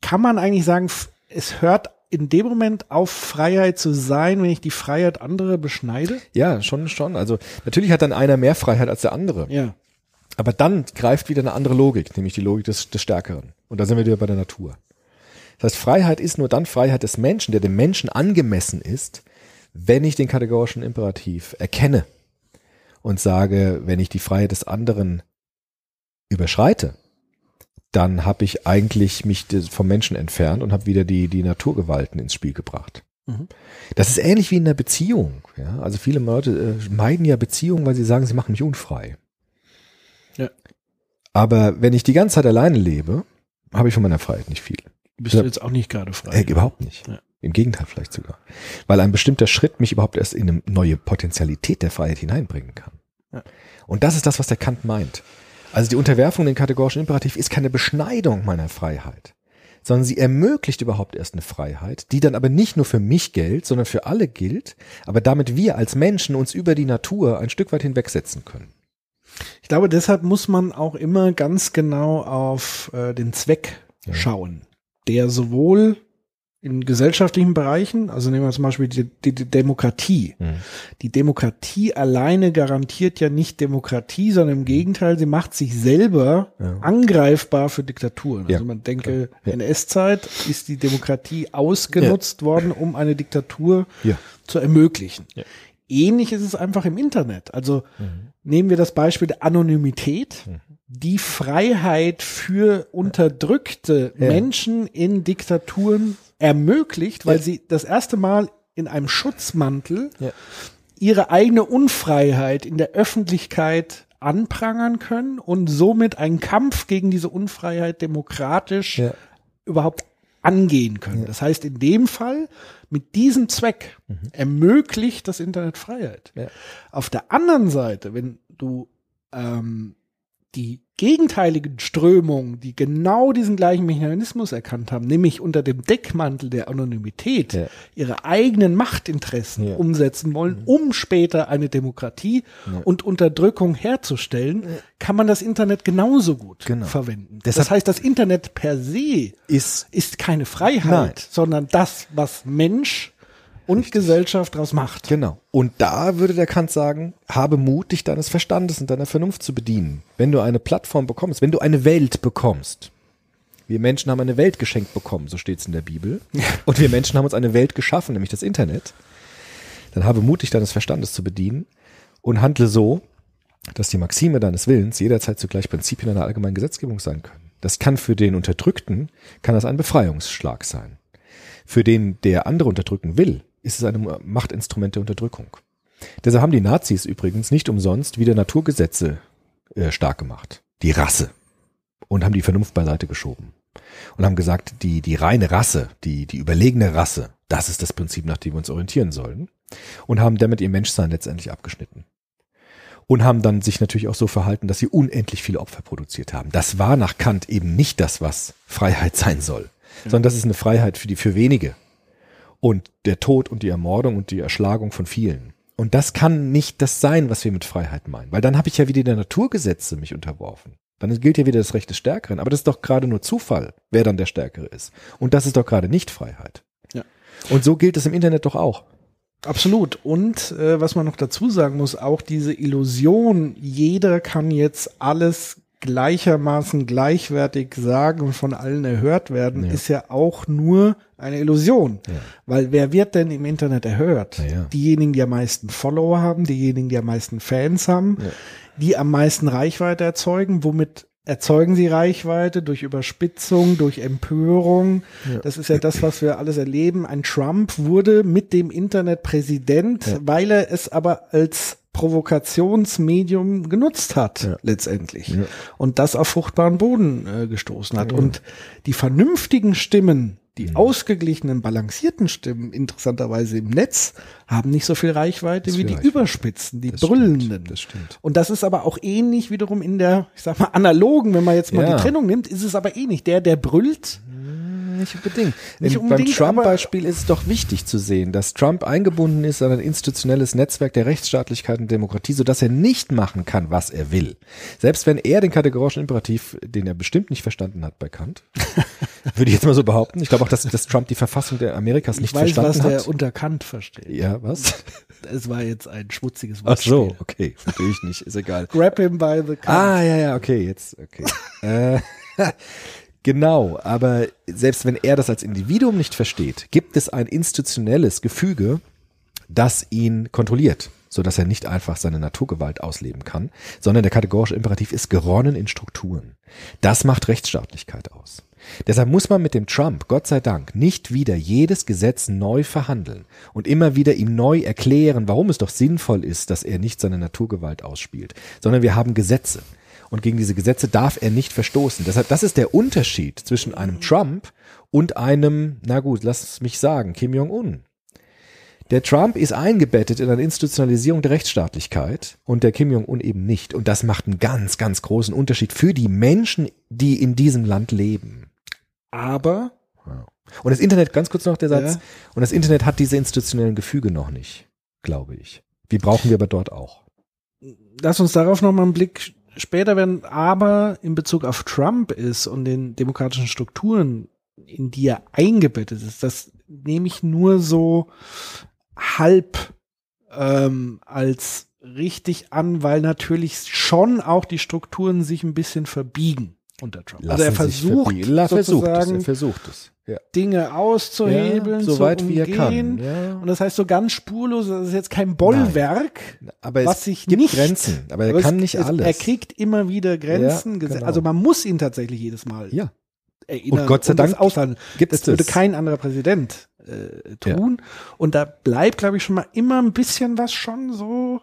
kann man eigentlich sagen, es hört in dem Moment auf, Freiheit zu sein, wenn ich die Freiheit anderer beschneide? Ja, schon, schon. Also natürlich hat dann einer mehr Freiheit als der andere. Ja. Aber dann greift wieder eine andere Logik, nämlich die Logik des, des Stärkeren. Und da sind wir wieder bei der Natur. Das heißt, Freiheit ist nur dann Freiheit des Menschen, der dem Menschen angemessen ist, wenn ich den kategorischen Imperativ erkenne und sage, wenn ich die Freiheit des anderen überschreite, dann habe ich eigentlich mich vom Menschen entfernt und habe wieder die, die Naturgewalten ins Spiel gebracht. Mhm. Das ist ähnlich wie in einer Beziehung. Ja? Also viele Leute äh, meiden ja Beziehungen, weil sie sagen, sie machen mich unfrei. Ja. Aber wenn ich die ganze Zeit alleine lebe, habe ich von meiner Freiheit nicht viel. Bist du jetzt auch nicht gerade frei? Äh, überhaupt nicht. Ja. Im Gegenteil vielleicht sogar. Weil ein bestimmter Schritt mich überhaupt erst in eine neue Potentialität der Freiheit hineinbringen kann. Ja. Und das ist das, was der Kant meint. Also die Unterwerfung in den kategorischen Imperativ ist keine Beschneidung meiner Freiheit, sondern sie ermöglicht überhaupt erst eine Freiheit, die dann aber nicht nur für mich gilt, sondern für alle gilt, aber damit wir als Menschen uns über die Natur ein Stück weit hinwegsetzen können. Ich glaube, deshalb muss man auch immer ganz genau auf äh, den Zweck Ja. schauen, der sowohl in gesellschaftlichen Bereichen, also nehmen wir zum Beispiel die, die, die Demokratie. Die Demokratie alleine garantiert ja nicht Demokratie, sondern im Gegenteil, sie macht sich selber Ja. angreifbar für Diktaturen. Ja, Also man denke, Ja. NS-Zeit ist die Demokratie ausgenutzt worden, um eine Diktatur zu ermöglichen. Ähnlich ist es einfach im Internet. Also Mhm. nehmen wir das Beispiel der Anonymität. Die Freiheit für unterdrückte Ja. Menschen in Diktaturen ermöglicht, weil Ja. sie das erste Mal in einem Schutzmantel Ja. ihre eigene Unfreiheit in der Öffentlichkeit anprangern können und somit einen Kampf gegen diese Unfreiheit demokratisch Ja. überhaupt angehen können. Das heißt, in dem Fall, mit diesem Zweck ermöglicht das Internet Freiheit. Auf der anderen Seite, wenn du ähm, die gegenteiligen Strömungen, die genau diesen gleichen Mechanismus erkannt haben, nämlich unter dem Deckmantel der Anonymität Ja. ihre eigenen Machtinteressen Ja. umsetzen wollen, um später eine Demokratie und Unterdrückung herzustellen, kann man das Internet genauso gut Genau. verwenden. Deshalb- das heißt, das Internet per se Ist ist keine Freiheit, Nein. sondern das, was Mensch und Gesellschaft daraus macht. Genau. Und da würde der Kant sagen, habe Mut, dich deines Verstandes und deiner Vernunft zu bedienen. Wenn du eine Plattform bekommst, wenn du eine Welt bekommst. Wir Menschen haben eine Welt geschenkt bekommen, so steht es in der Bibel. Und wir Menschen haben uns eine Welt geschaffen, nämlich das Internet. Dann habe Mut, dich deines Verstandes zu bedienen und handle so, dass die Maxime deines Willens jederzeit zugleich Prinzipien einer allgemeinen Gesetzgebung sein können. Das kann für den Unterdrückten, kann das ein Befreiungsschlag sein. Für den, der andere unterdrücken will, ist es ein Machtinstrument der Unterdrückung. Deshalb haben die Nazis übrigens nicht umsonst wieder Naturgesetze äh, stark gemacht. Die Rasse. Und haben die Vernunft beiseite geschoben. Und haben gesagt, die, die reine Rasse, die, die überlegene Rasse, das ist das Prinzip, nach dem wir uns orientieren sollen. Und haben damit ihr Menschsein letztendlich abgeschnitten. Und haben dann sich natürlich auch so verhalten, dass sie unendlich viele Opfer produziert haben. Das war nach Kant eben nicht das, was Freiheit sein soll, sondern das ist eine Freiheit für die, für wenige. Und der Tod und die Ermordung und die Erschlagung von vielen. Und das kann nicht das sein, was wir mit Freiheit meinen. Weil dann habe ich ja wieder der Naturgesetze mich unterworfen. Dann gilt ja wieder das Recht des Stärkeren. Aber das ist doch gerade nur Zufall, wer dann der Stärkere ist. Und das ist doch gerade nicht Freiheit. Ja. Und so gilt es im Internet doch auch. Absolut. Und äh, was man noch dazu sagen muss, auch diese Illusion, jeder kann jetzt alles gleichermaßen gleichwertig sagen und von allen erhört werden, Ja. ist ja auch nur eine Illusion. Weil wer wird denn im Internet erhört? Ja. Diejenigen, die am meisten Follower haben, diejenigen, die am meisten Fans haben, die am meisten Reichweite erzeugen, womit erzeugen sie Reichweite durch Überspitzung, durch Empörung. Das ist ja das, was wir alles erleben. Ein Trump wurde mit dem Internet Präsident, weil er es aber als Provokationsmedium genutzt hat, Ja. letztendlich. Ja. Und das auf fruchtbaren Boden äh, gestoßen hat. Und die vernünftigen Stimmen, die Mhm. ausgeglichenen, balancierten Stimmen, interessanterweise im Netz, haben nicht so viel Reichweite wie die Reichweite. Überspitzen, die Das brüllenden. stimmt, das stimmt. Und das ist aber auch ähnlich wiederum in der, ich sag mal, analogen, wenn man jetzt mal Ja. die Trennung nimmt, ist es aber ähnlich. Der, der brüllt, Nicht unbedingt. Nicht unbedingt, Beim Trump-Beispiel ist es doch wichtig zu sehen, dass Trump eingebunden ist an ein institutionelles Netzwerk der Rechtsstaatlichkeit und Demokratie, sodass er nicht machen kann, was er will. Selbst wenn er den kategorischen Imperativ, den er bestimmt nicht verstanden hat bei Kant, würde ich jetzt mal so behaupten. Ich glaube auch, dass, dass Trump die Verfassung der Amerikas ich nicht weiß, was verstanden der hat. unter Kant versteht. Ja, was? Es war jetzt ein schmutziges Ach Wortspiel. so, okay, verstehe ich nicht, ist egal. Grab him by the Kant. Ah, ja, ja, okay, jetzt, okay. äh, genau, aber selbst wenn er das als Individuum nicht versteht, gibt es ein institutionelles Gefüge, das ihn kontrolliert, so dass er nicht einfach seine Naturgewalt ausleben kann, sondern der kategorische Imperativ ist geronnen in Strukturen. Das macht Rechtsstaatlichkeit aus. Deshalb muss man mit dem Trump, Gott sei Dank, nicht wieder jedes Gesetz neu verhandeln und immer wieder ihm neu erklären, warum es doch sinnvoll ist, dass er nicht seine Naturgewalt ausspielt, sondern wir haben Gesetze. Und gegen diese Gesetze darf er nicht verstoßen. Deshalb, das ist der Unterschied zwischen einem Trump und einem, na gut, lass es mich sagen, Kim Jong-un. Der Trump ist eingebettet in eine Institutionalisierung der Rechtsstaatlichkeit und der Kim Jong-un eben nicht. Und das macht einen ganz, ganz großen Unterschied für die Menschen, die in diesem Land leben. Aber Und das Internet, ganz kurz noch der Satz, Ja. und das Internet hat diese institutionellen Gefüge noch nicht, glaube ich. Die brauchen wir aber dort auch. lass uns darauf noch mal einen Blick später werden, aber in Bezug auf Trump ist und den demokratischen Strukturen, in die er eingebettet ist, das nehme ich nur so halb ähm, als richtig an, weil natürlich schon auch die Strukturen sich ein bisschen verbiegen unter Trump. also er Lassen versucht verbiegen. La- versucht es, sozusagen er versucht es. Ja. Dinge auszuhebeln, ja, so zu weit wie er umgehen. kann. Ja. Und das heißt so ganz spurlos, das ist jetzt kein Bollwerk, Aber was sich gibt nicht Grenzen, aber er Aber es- kann nicht es, alles. Er kriegt immer wieder Grenzen. Genau. Also man muss ihn tatsächlich jedes Mal ja, erinnern Und Gott sei Dank aushandeln. gibt's Das würde kein anderer Präsident äh, tun. Und da bleibt, glaube ich, schon mal immer ein bisschen was schon so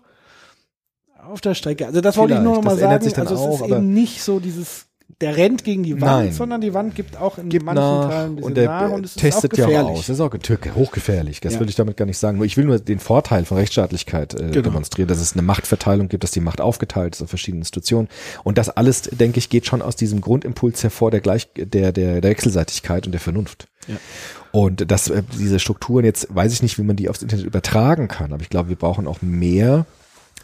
auf der Strecke. Also das wollte ich nur noch Vielleicht, mal sagen. Also es auch, ist eben nicht so dieses der rennt gegen die Wand, Nein. sondern die Wand gibt auch in gibt manchen nach Teilen ein bisschen und er nach und es testet ist auch ja gefährlich. auch aus. Das ist auch getürke, hochgefährlich. Das Ja. will ich damit gar nicht sagen. Nur ich will nur den Vorteil von Rechtsstaatlichkeit äh, Genau. demonstrieren, dass es eine Machtverteilung gibt, dass die Macht aufgeteilt ist auf verschiedene Institutionen. Und das alles, denke ich, geht schon aus diesem Grundimpuls hervor der Gleich, der, der, der Wechselseitigkeit und der Vernunft. Ja. Und das, äh, diese Strukturen jetzt, weiß ich nicht, wie man die aufs Internet übertragen kann, aber ich glaube, wir brauchen auch mehr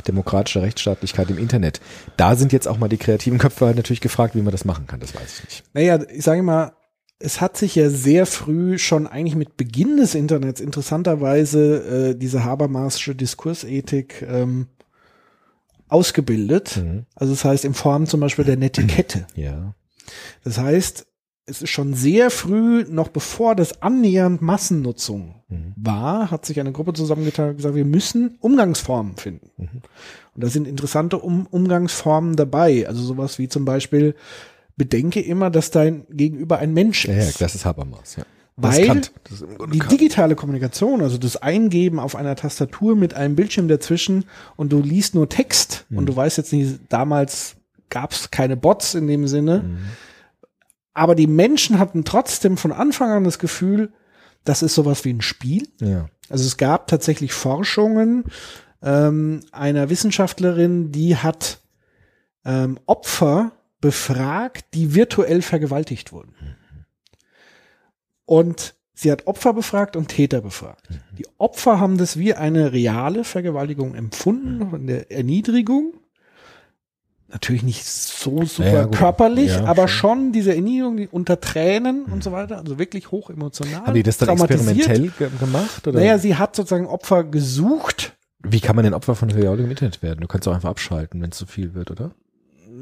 demokratische Rechtsstaatlichkeit im Internet. Da sind jetzt auch mal die kreativen Köpfe halt natürlich gefragt, wie man das machen kann, das weiß ich nicht. Naja, ich sage mal, es hat sich ja sehr früh schon eigentlich mit Beginn des Internets interessanterweise äh, diese Habermasische Diskursethik ähm, ausgebildet. Mhm. Also das heißt in Form zum Beispiel der Netiquette. Ja. Das heißt, es ist schon sehr früh, noch bevor das annähernd Massennutzung Mhm. war, hat sich eine Gruppe zusammengetan und gesagt, wir müssen Umgangsformen finden. Mhm. Und da sind interessante um Umgangsformen dabei. Also sowas wie zum Beispiel, bedenke immer, dass dein Gegenüber ein Mensch Ja, ja, ist. das ist Habermas, ja. Weil ist ist die digitale Kommunikation, also das Eingeben auf einer Tastatur mit einem Bildschirm dazwischen und du liest nur Text Mhm. und du weißt jetzt nicht, damals gab es keine Bots in dem Sinne, Mhm. aber die Menschen hatten trotzdem von Anfang an das Gefühl, das ist sowas wie ein Spiel. Ja. Also es gab tatsächlich Forschungen ähm, einer Wissenschaftlerin, die hat ähm, Opfer befragt, die virtuell vergewaltigt wurden. Und sie hat Opfer befragt und Täter befragt. Die Opfer haben das wie eine reale Vergewaltigung empfunden, von der Erniedrigung. Natürlich nicht so super Ja, körperlich, Ja, aber schon. schon diese Erniedrigung die unter Tränen und so weiter, also wirklich hoch emotional. Haben die das dann experimentell ge gemacht? Oder? Naja, sie hat sozusagen Opfer gesucht. Wie kann man denn Opfer von Vergewaltigung im Internet werden? Du kannst auch einfach abschalten, wenn es zu viel wird, oder?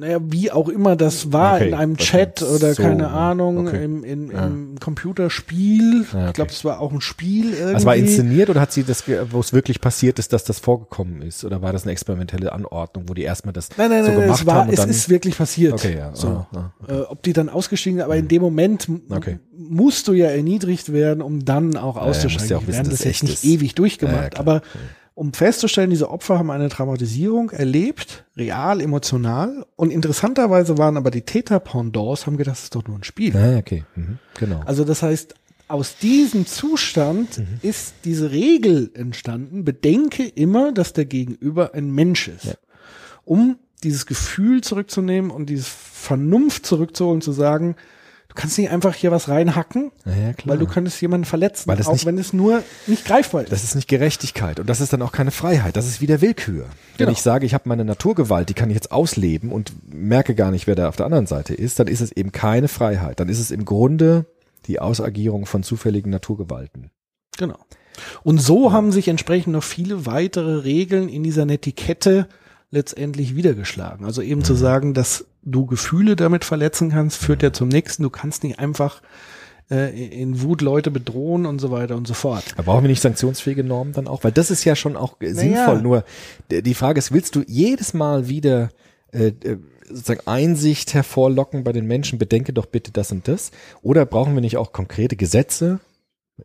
Naja, wie auch immer das war, Okay, in einem Chat oder So, keine Ahnung, okay. im, im, Ja. im Computerspiel. Ja, okay. Ich glaube, es war auch ein Spiel irgendwie. Also war inszeniert oder hat sie das, wo es wirklich passiert ist, dass das vorgekommen ist? Oder war das eine experimentelle Anordnung, wo die erstmal das Nein, nein, so nein, gemacht es war, haben und es ist wirklich passiert. okay, ja. So. ah, ah. Äh, ob die dann ausgestiegen sind, aber in dem Moment musst du ja erniedrigt werden, um dann auch ja, auszusteigen. musst ja auch wissen, werden dass das echt nicht ist. ewig durchgemacht, Ja, ja, aber um festzustellen, diese Opfer haben eine Traumatisierung erlebt, real, emotional. Und interessanterweise waren aber die Täter-Pendants, haben gedacht, das ist doch nur ein Spiel. Ah, okay. Mhm. Genau. Also das heißt, aus diesem Zustand Mhm. ist diese Regel entstanden, bedenke immer, dass der Gegenüber ein Mensch ist. Ja. Um dieses Gefühl zurückzunehmen und diese Vernunft zurückzuholen, zu sagen, du kannst nicht einfach hier was reinhacken, ja, weil du könntest jemanden verletzen, Weil das auch nicht- wenn es nur nicht greifbar ist. Das ist nicht Gerechtigkeit und das ist dann auch keine Freiheit. Das ist wieder Willkür. Wenn Genau. ich sage, ich habe meine Naturgewalt, die kann ich jetzt ausleben und merke gar nicht, wer da auf der anderen Seite ist, dann ist es eben keine Freiheit. Dann ist es im Grunde die Ausagierung von zufälligen Naturgewalten. Genau. Und so haben sich entsprechend noch viele weitere Regeln in dieser Netiquette letztendlich wiedergeschlagen. Also eben Mhm. zu sagen, dass du Gefühle damit verletzen kannst, führt ja zum nächsten. Du kannst nicht einfach äh, in Wut Leute bedrohen und so weiter und so fort. Aber brauchen wir nicht sanktionsfähige Normen dann auch? Weil das ist ja schon auch äh, sinnvoll. Nur die Frage ist, willst du jedes Mal wieder äh, äh, sozusagen Einsicht hervorlocken bei den Menschen? Bedenke doch bitte das und das. Oder brauchen wir nicht auch konkrete Gesetze,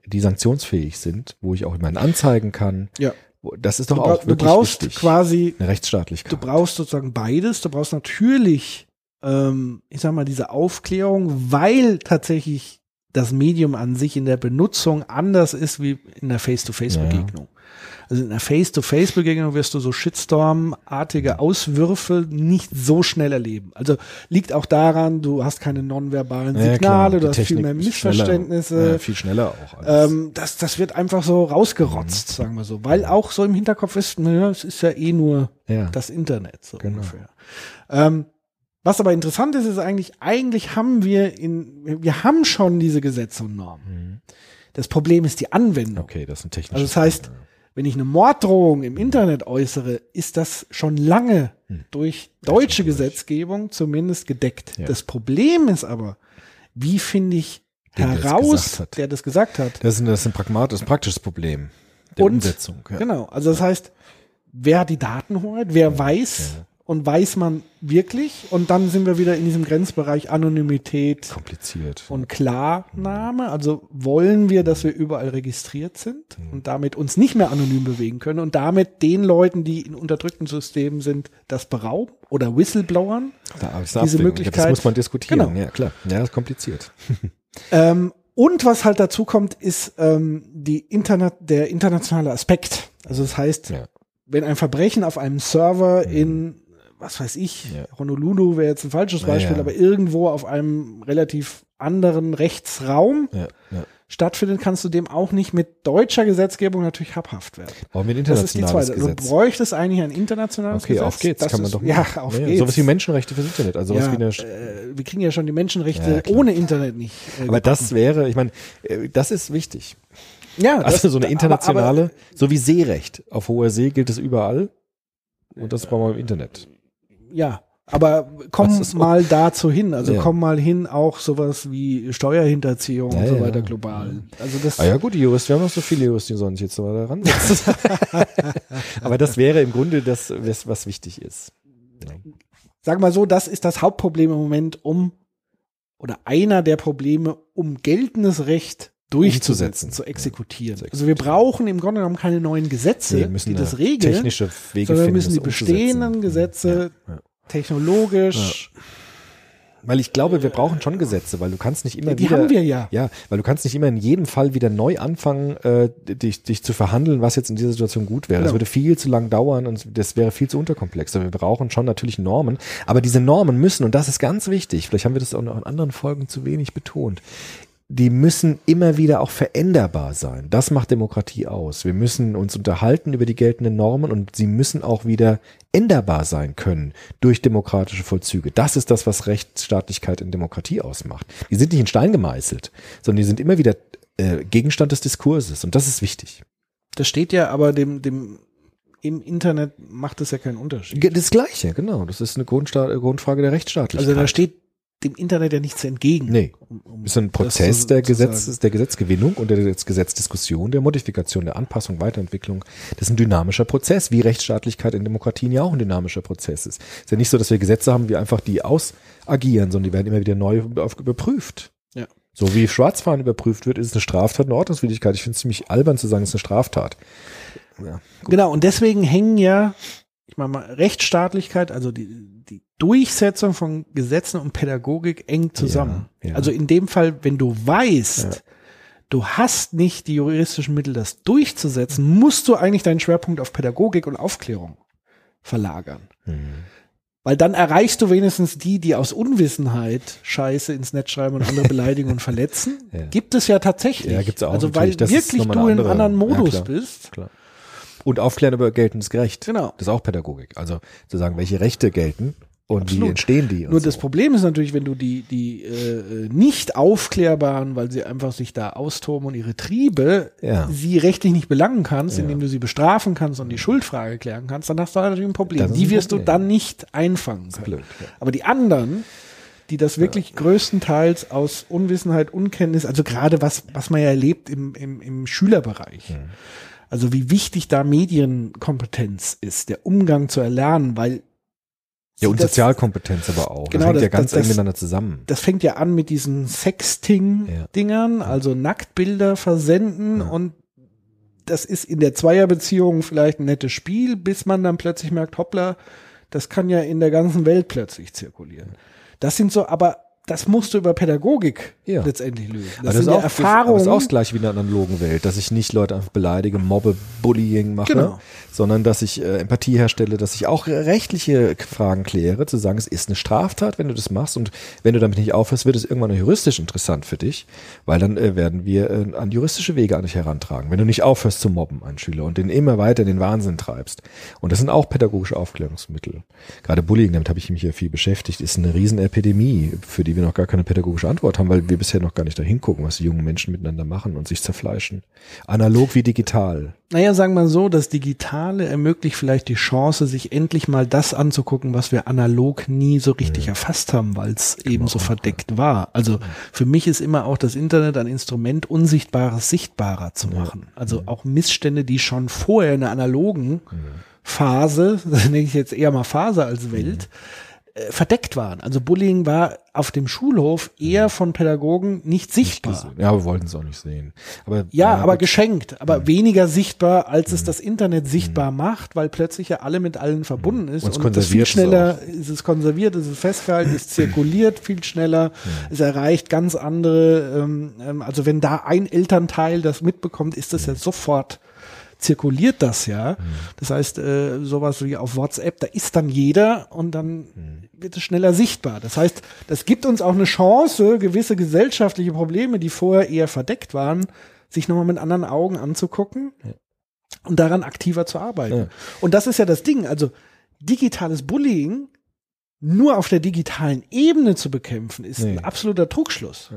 die sanktionsfähig sind, wo ich auch immerhin anzeigen kann? Ja. Das ist doch Du, auch du wirklich brauchst wichtig. quasi, Eine Rechtsstaatlichkeit. du brauchst sozusagen beides. Du brauchst natürlich, ähm, ich sag mal, diese Aufklärung, weil tatsächlich das Medium an sich in der Benutzung anders ist wie in der Face-to-Face-Begegnung. Also in einer Face-to-Face-Begegnung wirst du so Shitstorm-artige Auswürfe nicht so schnell erleben. Also liegt auch daran, du hast keine nonverbalen Ja, Signale, klar. du Die hast viel Technik mehr ist Missverständnisse. Schneller, ja, viel schneller auch. Ähm, das, das wird einfach so rausgerotzt, sagen wir so. Weil auch so im Hinterkopf ist, naja, es ist ja eh nur Ja. das Internet, so Genau. ungefähr. Ähm, was aber interessant ist, ist eigentlich, eigentlich haben wir in, wir haben schon diese Gesetze und Normen. Das Problem ist die Anwendung. Mhm. Okay, das ist ein technisches. Also das heißt, wenn ich eine Morddrohung im Internet äußere, ist das schon lange durch deutsche durch. Gesetzgebung zumindest gedeckt. Ja. Das Problem ist aber, wie finde ich Den, der heraus, gesagt hat. der das gesagt hat? das ist ein, das ist ein pragmatisches, praktisches Problem der Und- Umsetzung. Ja. Genau. Also das heißt, wer hat die Datenhoheit? Wer weiß? Und weiß man wirklich? Und dann sind wir wieder in diesem Grenzbereich Anonymität Kompliziert. und Klarnahme. Also wollen wir, dass wir überall registriert sind Mhm. und damit uns nicht mehr anonym bewegen können und damit den Leuten, die in unterdrückten Systemen sind, das berauben oder Whistleblowern. da habe ich diese Abwägung. Möglichkeit- Das muss man diskutieren. Genau. Ja, klar. Ja, das ist kompliziert. Ähm, und was halt dazu kommt, ist ähm, die Internet, der internationale Aspekt. Also das heißt, Ja. wenn ein Verbrechen auf einem Server in, was weiß ich, Ja. Honolulu wäre jetzt ein falsches Beispiel, ja. aber irgendwo auf einem relativ anderen Rechtsraum Ja, stattfindet, kannst du dem auch nicht mit deutscher Gesetzgebung natürlich habhaft werden. Brauchen wir ein Das ist die internationales zweite. Also Gesetz. Du bräuchtest eigentlich ein internationales Okay, Gesetz. auf geht's, Das kann man ist, doch Ja, auf Ja, geht's. Sowas wie Menschenrechte fürs Internet. Also ja, wie eine, äh, wir kriegen ja schon die Menschenrechte Ja, ohne Internet nicht. äh, aber das wäre, ich meine, äh, das ist wichtig. ja, Also das- so eine aber- internationale, aber, so wie Seerecht. Auf hoher See gilt es überall. Und das brauchen wir im Internet. Ja, aber komm ist so. mal dazu hin. Also Ja. komm mal hin, auch sowas wie Steuerhinterziehung Ja, und so ja. weiter global. Also das, Ah ja gut, die Juristen, wir haben noch so viele Juristen, die sollen sich jetzt mal da ransetzen. Aber das wäre im Grunde das, was, was wichtig ist. sag mal so, das ist das Hauptproblem im Moment, um oder einer der Probleme, um geltendes Recht durchzusetzen, zu exekutieren. Zu Also wir brauchen im Grunde genommen keine neuen Gesetze, Wir müssen die das regeln, technische Wege sondern wir müssen die das bestehenden Gesetze Ja, ja. technologisch, Weil ich glaube, wir brauchen schon Gesetze, weil du kannst nicht immer die wieder. haben wir ja. Ja, weil du kannst nicht immer in jedem Fall wieder neu anfangen, äh, dich, dich zu verhandeln, was jetzt in dieser Situation gut wäre. Das Genau. würde viel zu lang dauern und das wäre viel zu unterkomplex. Also wir brauchen schon natürlich Normen, aber diese Normen müssen, und das ist ganz wichtig, vielleicht haben wir das auch noch in anderen Folgen zu wenig betont, die müssen immer wieder auch veränderbar sein. Das macht Demokratie aus. Wir müssen uns unterhalten über die geltenden Normen und sie müssen auch wieder änderbar sein können durch demokratische Vollzüge. Das ist das, was Rechtsstaatlichkeit in Demokratie ausmacht. Die sind nicht in Stein gemeißelt, sondern die sind immer wieder äh, Gegenstand des Diskurses und das ist wichtig. Das steht ja aber dem, dem im Internet macht es ja keinen Unterschied. Das Gleiche, genau. Das ist eine Grundsta Grundfrage der Rechtsstaatlichkeit. Also da steht dem Internet ja nichts entgegen. Nee. Um, um ist ein Prozess so der. Gesetz, der Gesetzgewinnung und der Gesetz- Gesetzdiskussion, der Modifikation, der Anpassung, Weiterentwicklung. Das ist ein dynamischer Prozess, wie Rechtsstaatlichkeit in Demokratien ja auch ein dynamischer Prozess ist. Es ist ja nicht so, dass wir Gesetze haben, wie einfach die ausagieren, sondern die werden immer wieder neu überprüft. Ja. So wie Schwarzfahren überprüft wird, ist es eine Straftat, eine Ordnungswidrigkeit. Ich finde es ziemlich albern zu sagen, es ist eine Straftat. Ja. Genau, und deswegen hängen ja, ich meine mal, Rechtsstaatlichkeit, also die, die Durchsetzung von Gesetzen und Pädagogik eng zusammen. Ja, ja. Also in dem Fall, wenn du weißt, du hast nicht die juristischen Mittel, das durchzusetzen, musst du eigentlich deinen Schwerpunkt auf Pädagogik und Aufklärung verlagern. Weil dann erreichst du wenigstens die, die aus Unwissenheit Scheiße ins Netz schreiben und andere beleidigen und verletzen. Ja. Gibt es ja tatsächlich. Ja, gibt's auch Also weil. Das wirklich du eine in einem andere- anderen ja, Modus klar. bist. Klar. Und aufklären über geltendes Recht. Genau. Das ist auch Pädagogik. Also zu sagen, welche Rechte gelten und Absolut. wie entstehen die. Nur so. das Problem ist natürlich, wenn du die, die äh, nicht aufklärbaren, weil sie einfach sich da austoben und ihre Triebe, Ja. sie rechtlich nicht belangen kannst, Ja. indem du sie bestrafen kannst und die Schuldfrage klären kannst, dann hast du natürlich ein Problem. Ist Die ein wirst du Problem. dann nicht einfangen können. blöd, ja. Aber die anderen, die das wirklich größtenteils aus Unwissenheit, Unkenntnis, also gerade was, was man ja erlebt im, im, im Schülerbereich. Mhm. Also wie wichtig da Medienkompetenz ist, der Umgang zu erlernen, weil Ja, und das- Sozialkompetenz aber auch. Genau, das hängt das- ja ganz das- eng miteinander zusammen. das fängt ja an mit diesen Sexting-Dingern, also Nacktbilder versenden Ja. und das ist in der Zweierbeziehung vielleicht ein nettes Spiel, bis man dann plötzlich merkt, hoppla, das kann ja in der ganzen Welt plötzlich zirkulieren. Das sind so, aber das musst du über Pädagogik Ja. letztendlich lösen. Das, sind ist auch, Aber Erfahrungen. das ist auch das gleiche wie in der analogen Welt, dass ich nicht Leute einfach beleidige, mobbe, Bullying mache, Genau. sondern dass ich äh, Empathie herstelle, dass ich auch rechtliche Fragen kläre, zu sagen, es ist eine Straftat, wenn du das machst und wenn du damit nicht aufhörst, wird es irgendwann juristisch interessant für dich, weil dann äh, werden wir äh, an juristische Wege an dich herantragen. Wenn du nicht aufhörst zu mobben, einen Schüler, und den immer weiter in den Wahnsinn treibst. Und das sind auch pädagogische Aufklärungsmittel. Gerade Bullying, damit habe ich mich ja viel beschäftigt, ist eine Riesenepidemie, für die wir noch gar keine pädagogische Antwort haben, weil wir bisher noch gar nicht dahin gucken, was die jungen Menschen miteinander machen und sich zerfleischen. Analog wie digital. Naja, sagen wir so, das Digitale ermöglicht vielleicht die Chance, sich endlich mal das anzugucken, was wir analog nie so richtig erfasst haben, weil es eben so verdeckt war. Also für mich ist immer auch das Internet ein Instrument, Unsichtbares sichtbarer zu machen. Also auch Missstände, die schon vorher in der analogen Phase, das nenne ich jetzt eher mal Phase als Welt, äh, verdeckt waren. Also Bullying war auf dem Schulhof eher von Pädagogen nicht sichtbar. Ja, wir wollten es auch nicht sehen. Aber, Ja, aber gut. geschenkt, aber weniger sichtbar, als es das Internet sichtbar macht, weil plötzlich ja alle mit allen verbunden ist Und es und das viel konserviert es schneller ist es konserviert, ist es festgehalten, es zirkuliert viel schneller, es erreicht ganz andere, ähm, ähm, also wenn da ein Elternteil das mitbekommt, ist das ja sofort zirkuliert das ja. Das heißt, äh, sowas wie auf WhatsApp, da ist dann jeder und dann wird es schneller sichtbar. Das heißt, das gibt uns auch eine Chance, gewisse gesellschaftliche Probleme, die vorher eher verdeckt waren, sich nochmal mit anderen Augen anzugucken und daran aktiver zu arbeiten. Ja. Und das ist ja das Ding. Also digitales Bullying nur auf der digitalen Ebene zu bekämpfen, ist Nee. ein absoluter Trugschluss.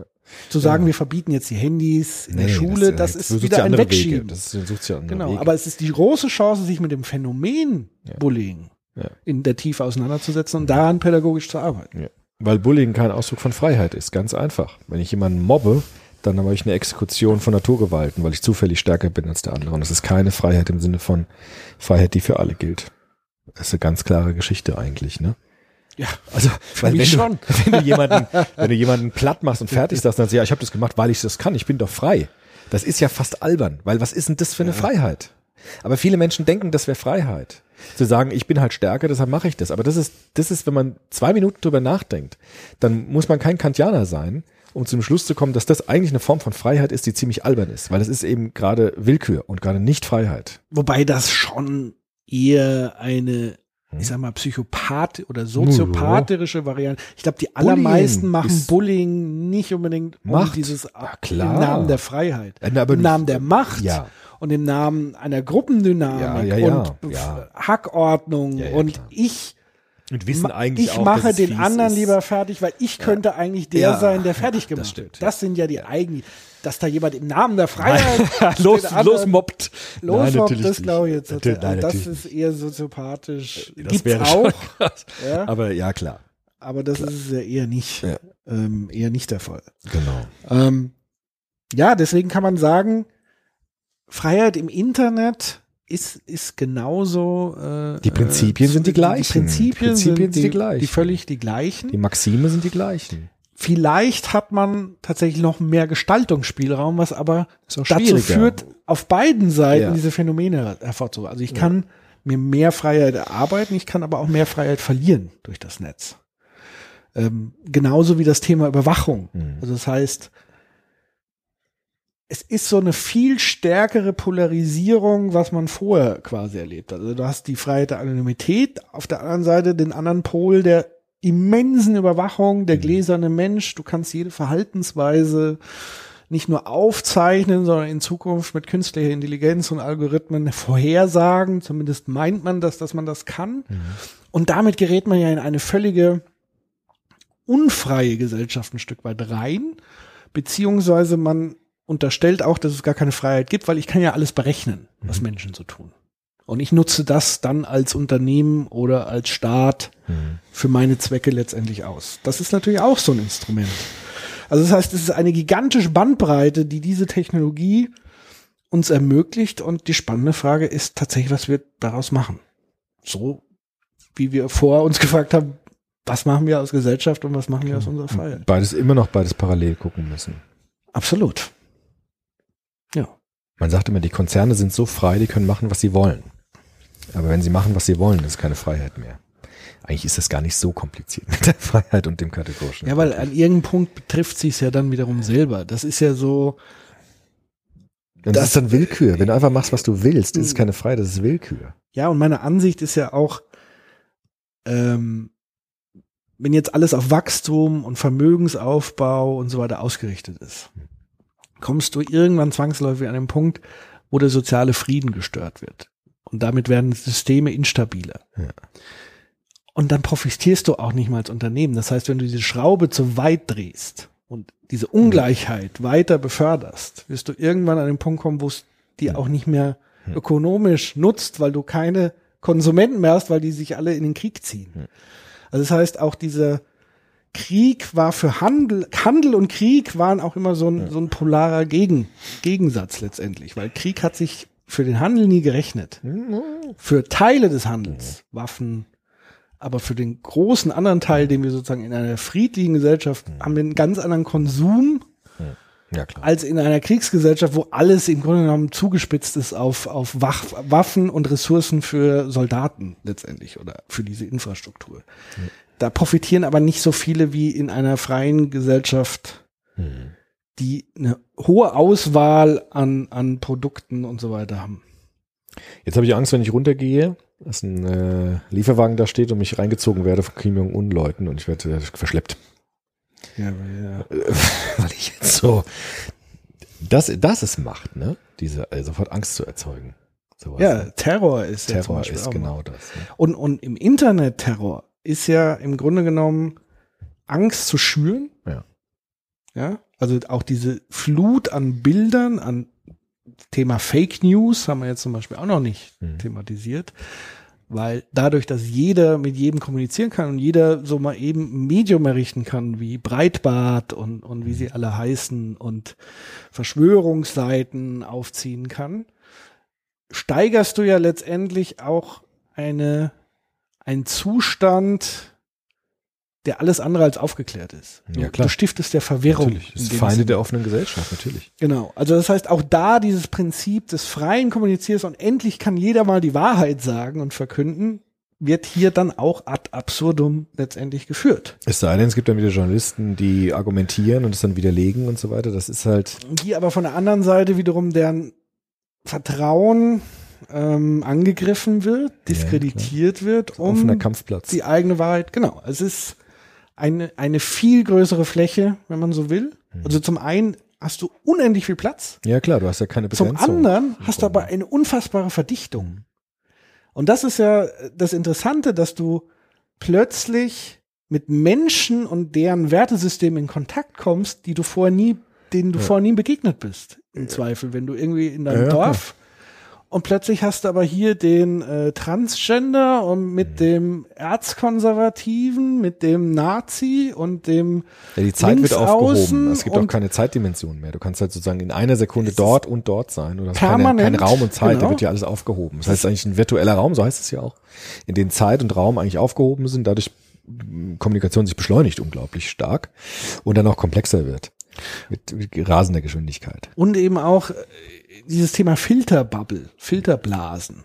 Zu sagen, wir verbieten jetzt die Handys in der Nee, Schule, das, du ist wieder ja ein. Wegschieben. Das ist, sucht ja Genau, Wege. aber es ist die große Chance, sich mit dem Phänomen Bullying Ja. in der Tiefe auseinanderzusetzen und daran pädagogisch zu arbeiten. Ja. Weil Bullying kein Ausdruck von Freiheit ist, ganz einfach. Wenn ich jemanden mobbe, dann habe ich eine Exekution von Naturgewalten, weil ich zufällig stärker bin als der andere. Und das ist keine Freiheit im Sinne von Freiheit, die für alle gilt. Das ist eine ganz klare Geschichte eigentlich, ne? Ja, Also, weil wenn du, schon. wenn du jemanden, wenn du jemanden platt machst und fertig sagst, dann sagst du, ja, ich habe das gemacht, weil ich das kann, ich bin doch frei. Das ist ja fast albern, weil was ist denn das für eine Freiheit? Aber viele Menschen denken, das wäre Freiheit. Zu sagen, ich bin halt stärker, deshalb mache ich das. Aber das ist, das ist, wenn man zwei Minuten drüber nachdenkt, dann muss man kein Kantianer sein, um zum Schluss zu kommen, dass das eigentlich eine Form von Freiheit ist, die ziemlich albern ist. Weil es ist eben gerade Willkür und gerade nicht Freiheit. Wobei das schon eher eine, ich sag mal, Psychopath- oder soziopathische Variante. Ich glaube, die allermeisten Bullying machen Bullying nicht unbedingt um Macht. dieses Ja, klar. im Namen der Freiheit, aber im Namen der Macht Ja. Und im Namen einer Gruppendynamik Ja, ja, ja, und ja. Hackordnung Ja, ja, und klar. ich Und wissen eigentlich ich auch, mache den anderen ist. lieber fertig, weil ich könnte eigentlich der Ja, sein, der fertig gemacht das stimmt, wird. Das sind ja die eigenen, dass da jemand im Namen der Freiheit los, anderen los mobbt. Nein, losmobbt, natürlich das glaube ich jetzt. Natürlich, nein, das natürlich ist eher soziopathisch. Das Gibt's wäre auch, Aber ja, klar. aber das ist es ja eher nicht, Ja. ähm, eher nicht der Fall. Genau. Ähm, ja, deswegen kann man sagen, Freiheit im Internet ist, ist genauso. Äh, Die Prinzipien äh, sind die gleichen. Die Prinzipien, Prinzipien sind, die, die gleichen. die völlig die gleichen. Die Maxime sind die gleichen. Vielleicht hat man tatsächlich noch mehr Gestaltungsspielraum, was aber dazu führt, auf beiden Seiten Ja. diese Phänomene hervorzuheben. Also ich kann mir mehr Freiheit erarbeiten, ich kann aber auch mehr Freiheit verlieren durch das Netz. Ähm, genauso wie das Thema Überwachung. Mhm. Also das heißt, es ist so eine viel stärkere Polarisierung, was man vorher quasi erlebt hat. Also du hast die Freiheit der Anonymität, auf der anderen Seite den anderen Pol der immensen Überwachung, der gläserne Mensch. Du kannst jede Verhaltensweise nicht nur aufzeichnen, sondern in Zukunft mit künstlicher Intelligenz und Algorithmen vorhersagen. Zumindest meint man das, dass man das kann. Und damit gerät man ja in eine völlige unfreie Gesellschaft ein Stück weit rein, beziehungsweise man unterstellt auch, dass es gar keine Freiheit gibt, weil ich kann ja alles berechnen, was Menschen so tun. Und ich nutze das dann als Unternehmen oder als Staat für meine Zwecke letztendlich aus. Das ist natürlich auch so ein Instrument. Also das heißt, es ist eine gigantische Bandbreite, die diese Technologie uns ermöglicht. Und die spannende Frage ist tatsächlich, was wir daraus machen. So wie wir vor uns gefragt haben, was machen wir aus Gesellschaft und was machen wir aus unserer Freiheit? Beides immer noch beides parallel gucken müssen. Absolut. Man sagt immer, die Konzerne sind so frei, die können machen, was sie wollen. Aber wenn sie machen, was sie wollen, ist keine Freiheit mehr. Eigentlich ist das gar nicht so kompliziert mit der Freiheit und dem kategorischen. Ja, weil an irgendeinem Punkt betrifft sie es ja dann wiederum selber. Das ist ja so, Und das, das- ist dann Willkür. Wenn du einfach machst, was du willst, ist keine Freiheit, das ist Willkür. ja, und meine Ansicht ist ja auch, ähm, wenn jetzt alles auf Wachstum und Vermögensaufbau und so weiter ausgerichtet ist, kommst du irgendwann zwangsläufig an den Punkt, wo der soziale Frieden gestört wird. Und damit werden Systeme instabiler. Ja. Und dann profitierst du auch nicht mal als Unternehmen. Das heißt, wenn du diese Schraube zu weit drehst und diese Ungleichheit weiter beförderst, wirst du irgendwann an den Punkt kommen, wo es dir auch nicht mehr ökonomisch nutzt, weil du keine Konsumenten mehr hast, weil die sich alle in den Krieg ziehen. Also das heißt, auch dieser Krieg war für Handel, Handel und Krieg waren auch immer so ein, so ein polarer Gegen, Gegensatz letztendlich, weil Krieg hat sich für den Handel nie gerechnet. Für Teile des Handels, Waffen, aber für den großen anderen Teil, den wir sozusagen in einer friedlichen Gesellschaft haben wir einen ganz anderen Konsum Ja, als in einer Kriegsgesellschaft, wo alles im Grunde genommen zugespitzt ist auf, auf Wach, Waffen und Ressourcen für Soldaten letztendlich oder für diese Infrastruktur. Da profitieren aber nicht so viele wie in einer freien Gesellschaft, die eine hohe Auswahl an, an Produkten und so weiter haben. Jetzt habe ich Angst, wenn ich runtergehe, dass ein äh, Lieferwagen da steht und mich reingezogen werde von Kim Jong-un-Leuten und ich werde äh, verschleppt. Ja, ja. Weil ich jetzt so. Das, das ist Macht, ne? Diese äh, sofort Angst zu erzeugen. Sowas, ja ne? Terror ist ja Terror Beispiel ist genau das. Ne? Und, und im Internet-Terror ist ja im Grunde genommen Angst zu schüren. Ja. Ja, also auch diese Flut an Bildern, an Thema Fake News haben wir jetzt zum Beispiel auch noch nicht Mhm. thematisiert, weil dadurch, dass jeder mit jedem kommunizieren kann und jeder so mal eben ein Medium errichten kann, wie Breitbart und, und wie sie alle heißen und Verschwörungsseiten aufziehen kann, steigerst du ja letztendlich auch eine, einen Zustand, der alles andere als aufgeklärt ist. Du, Ja, klar. du stiftest der Verwirrung. Natürlich. Das ist Feinde Sinne. der offenen Gesellschaft, natürlich. Genau. Also das heißt, auch da dieses Prinzip des freien Kommunizierens und endlich kann jeder mal die Wahrheit sagen und verkünden, wird hier dann auch ad absurdum letztendlich geführt. Es sei denn, es gibt dann wieder Journalisten, die argumentieren und es dann widerlegen und so weiter. Das ist halt, Die aber von der anderen Seite wiederum deren Vertrauen ähm, angegriffen wird, diskreditiert wird, um die eigene Wahrheit. Genau. Es ist eine, eine viel größere Fläche, wenn man so will. Mhm. Also zum einen hast du unendlich viel Platz. Ja klar, du hast ja keine Zum Begrenzung. anderen hast du aber eine unfassbare Verdichtung. Und das ist ja das Interessante, dass du plötzlich mit Menschen und deren Wertesystem in Kontakt kommst, die du vorher nie, denen du vorher nie begegnet bist. Im Zweifel, wenn du irgendwie in deinem Ja, ja, Dorf und plötzlich hast du aber hier den äh, Transgender und Mhm. mit dem Erzkonservativen, mit dem Nazi und dem Ja, die Zeit wird aufgehoben. Es gibt auch keine Zeitdimension mehr. Du kannst halt sozusagen in einer Sekunde dort und dort sein. Oder Permanent, keine, kein Raum und Zeit, da genau. wird ja alles aufgehoben. Das heißt eigentlich ein virtueller Raum, so heißt es ja auch, in dem Zeit und Raum eigentlich aufgehoben sind, dadurch Kommunikation sich beschleunigt unglaublich stark und dann auch komplexer wird. Mit, mit rasender Geschwindigkeit. Und eben auch äh, dieses Thema Filterbubble, Filterblasen.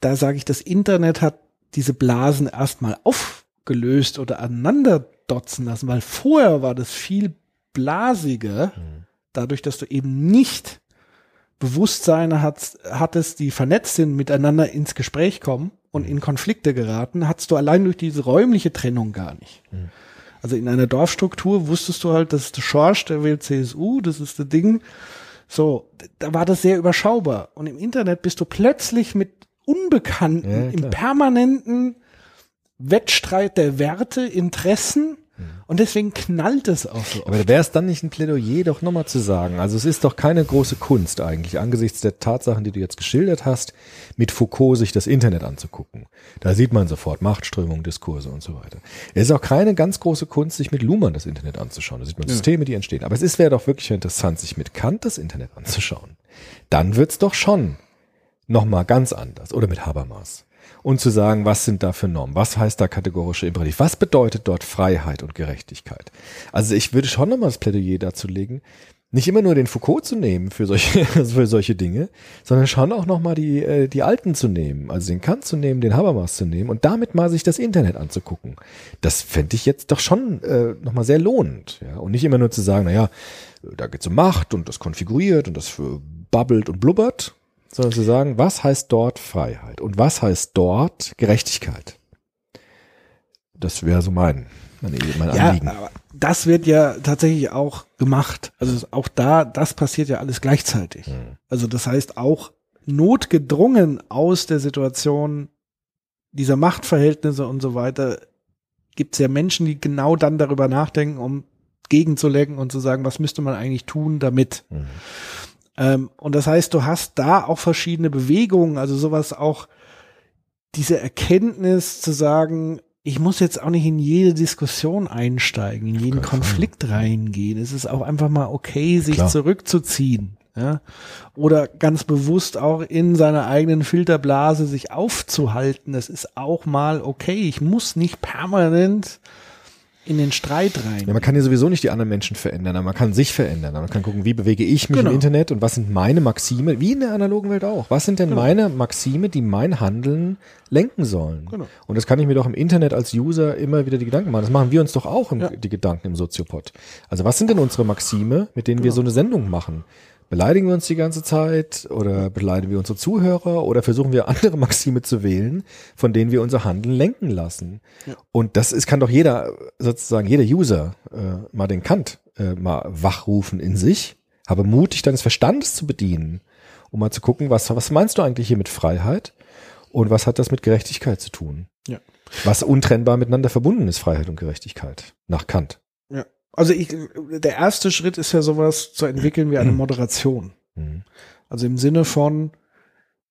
Da sage ich, das Internet hat diese Blasen erstmal aufgelöst oder aneinander dotzen lassen, weil vorher war das viel blasiger, dadurch, dass du eben nicht Bewusstseine hat, hattest, die vernetzt sind, miteinander ins Gespräch kommen und in Konflikte geraten, hattest du allein durch diese räumliche Trennung gar nicht. Also in einer Dorfstruktur wusstest du halt, das ist der Schorsch, der wählt CSU, das ist das Ding. So, da war das sehr überschaubar. Und im Internet bist du plötzlich mit Unbekannten Ja, im permanenten Wettstreit der Werte, Interessen. Hm. Und deswegen knallt es auch so. Aber wäre es dann nicht ein Plädoyer, doch nochmal zu sagen, also es ist doch keine große Kunst eigentlich, angesichts der Tatsachen, die du jetzt geschildert hast, mit Foucault sich das Internet anzugucken. Da sieht man sofort Machtströmung, Diskurse und so weiter. Es ist auch keine ganz große Kunst, sich mit Luhmann das Internet anzuschauen. Da sieht man Systeme, die entstehen. Aber es ist wäre doch wirklich interessant, sich mit Kant das Internet anzuschauen. Dann wird's doch schon nochmal ganz anders. Oder mit Habermas. Und zu sagen, was sind da für Normen? Was heißt da kategorische Imperativ? Was bedeutet dort Freiheit und Gerechtigkeit? Also ich würde schon nochmal das Plädoyer dazu legen, nicht immer nur den Foucault zu nehmen für solche, für solche Dinge, sondern schon auch nochmal die, äh, die Alten zu nehmen, also den Kant zu nehmen, den Habermas zu nehmen und damit mal sich das Internet anzugucken. Das fände ich jetzt doch schon äh, nochmal sehr lohnend. Ja? Und nicht immer nur zu sagen, naja, da geht's um Macht und das konfiguriert und das für babbelt und blubbert, sondern zu sagen, was heißt dort Freiheit und was heißt dort Gerechtigkeit? Das wäre so mein, mein, mein Ja, Anliegen. aber das wird ja tatsächlich auch gemacht. Also auch da, das passiert ja alles gleichzeitig. Hm. Also das heißt auch notgedrungen aus der Situation dieser Machtverhältnisse und so weiter gibt es ja Menschen, die genau dann darüber nachdenken, um gegenzulenken und zu sagen, was müsste man eigentlich tun damit. Mhm. Ähm, und das heißt, du hast da auch verschiedene Bewegungen, also sowas auch, diese Erkenntnis zu sagen, ich muss jetzt auch nicht in jede Diskussion einsteigen, in jeden. Konflikt reingehen. Es ist auch einfach mal okay, sich Klar. zurückzuziehen. Ja? Oder ganz bewusst auch in seiner eigenen Filterblase sich aufzuhalten. Das ist auch mal okay. Ich muss nicht permanent in den Streit rein. Ja, man kann ja sowieso nicht die anderen Menschen verändern, aber man kann sich verändern. Man kann gucken, wie bewege ich mich Genau. im Internet und was sind meine Maxime, wie in der analogen Welt auch. Was sind denn Genau. meine Maxime, die mein Handeln lenken sollen? Genau. Und das kann ich mir doch im Internet als User immer wieder die Gedanken machen. Das machen wir uns doch auch im, Ja. die Gedanken im Soziopod. Also was sind denn unsere Maxime, mit denen wir Genau. so eine Sendung machen? Beleidigen wir uns die ganze Zeit oder beleidigen wir unsere Zuhörer oder versuchen wir andere Maxime zu wählen, von denen wir unser Handeln lenken lassen? Und das ist, kann doch jeder, sozusagen jeder User äh, mal den Kant äh, mal wachrufen in sich, habe mutig deines Verstandes zu bedienen, um mal zu gucken, was, was meinst du eigentlich hier mit Freiheit und was hat das mit Gerechtigkeit zu tun? Ja. Was untrennbar miteinander verbunden ist, Freiheit und Gerechtigkeit, nach Kant. Also ich, der erste Schritt ist ja sowas zu entwickeln wie eine Moderation. Mhm. Also im Sinne von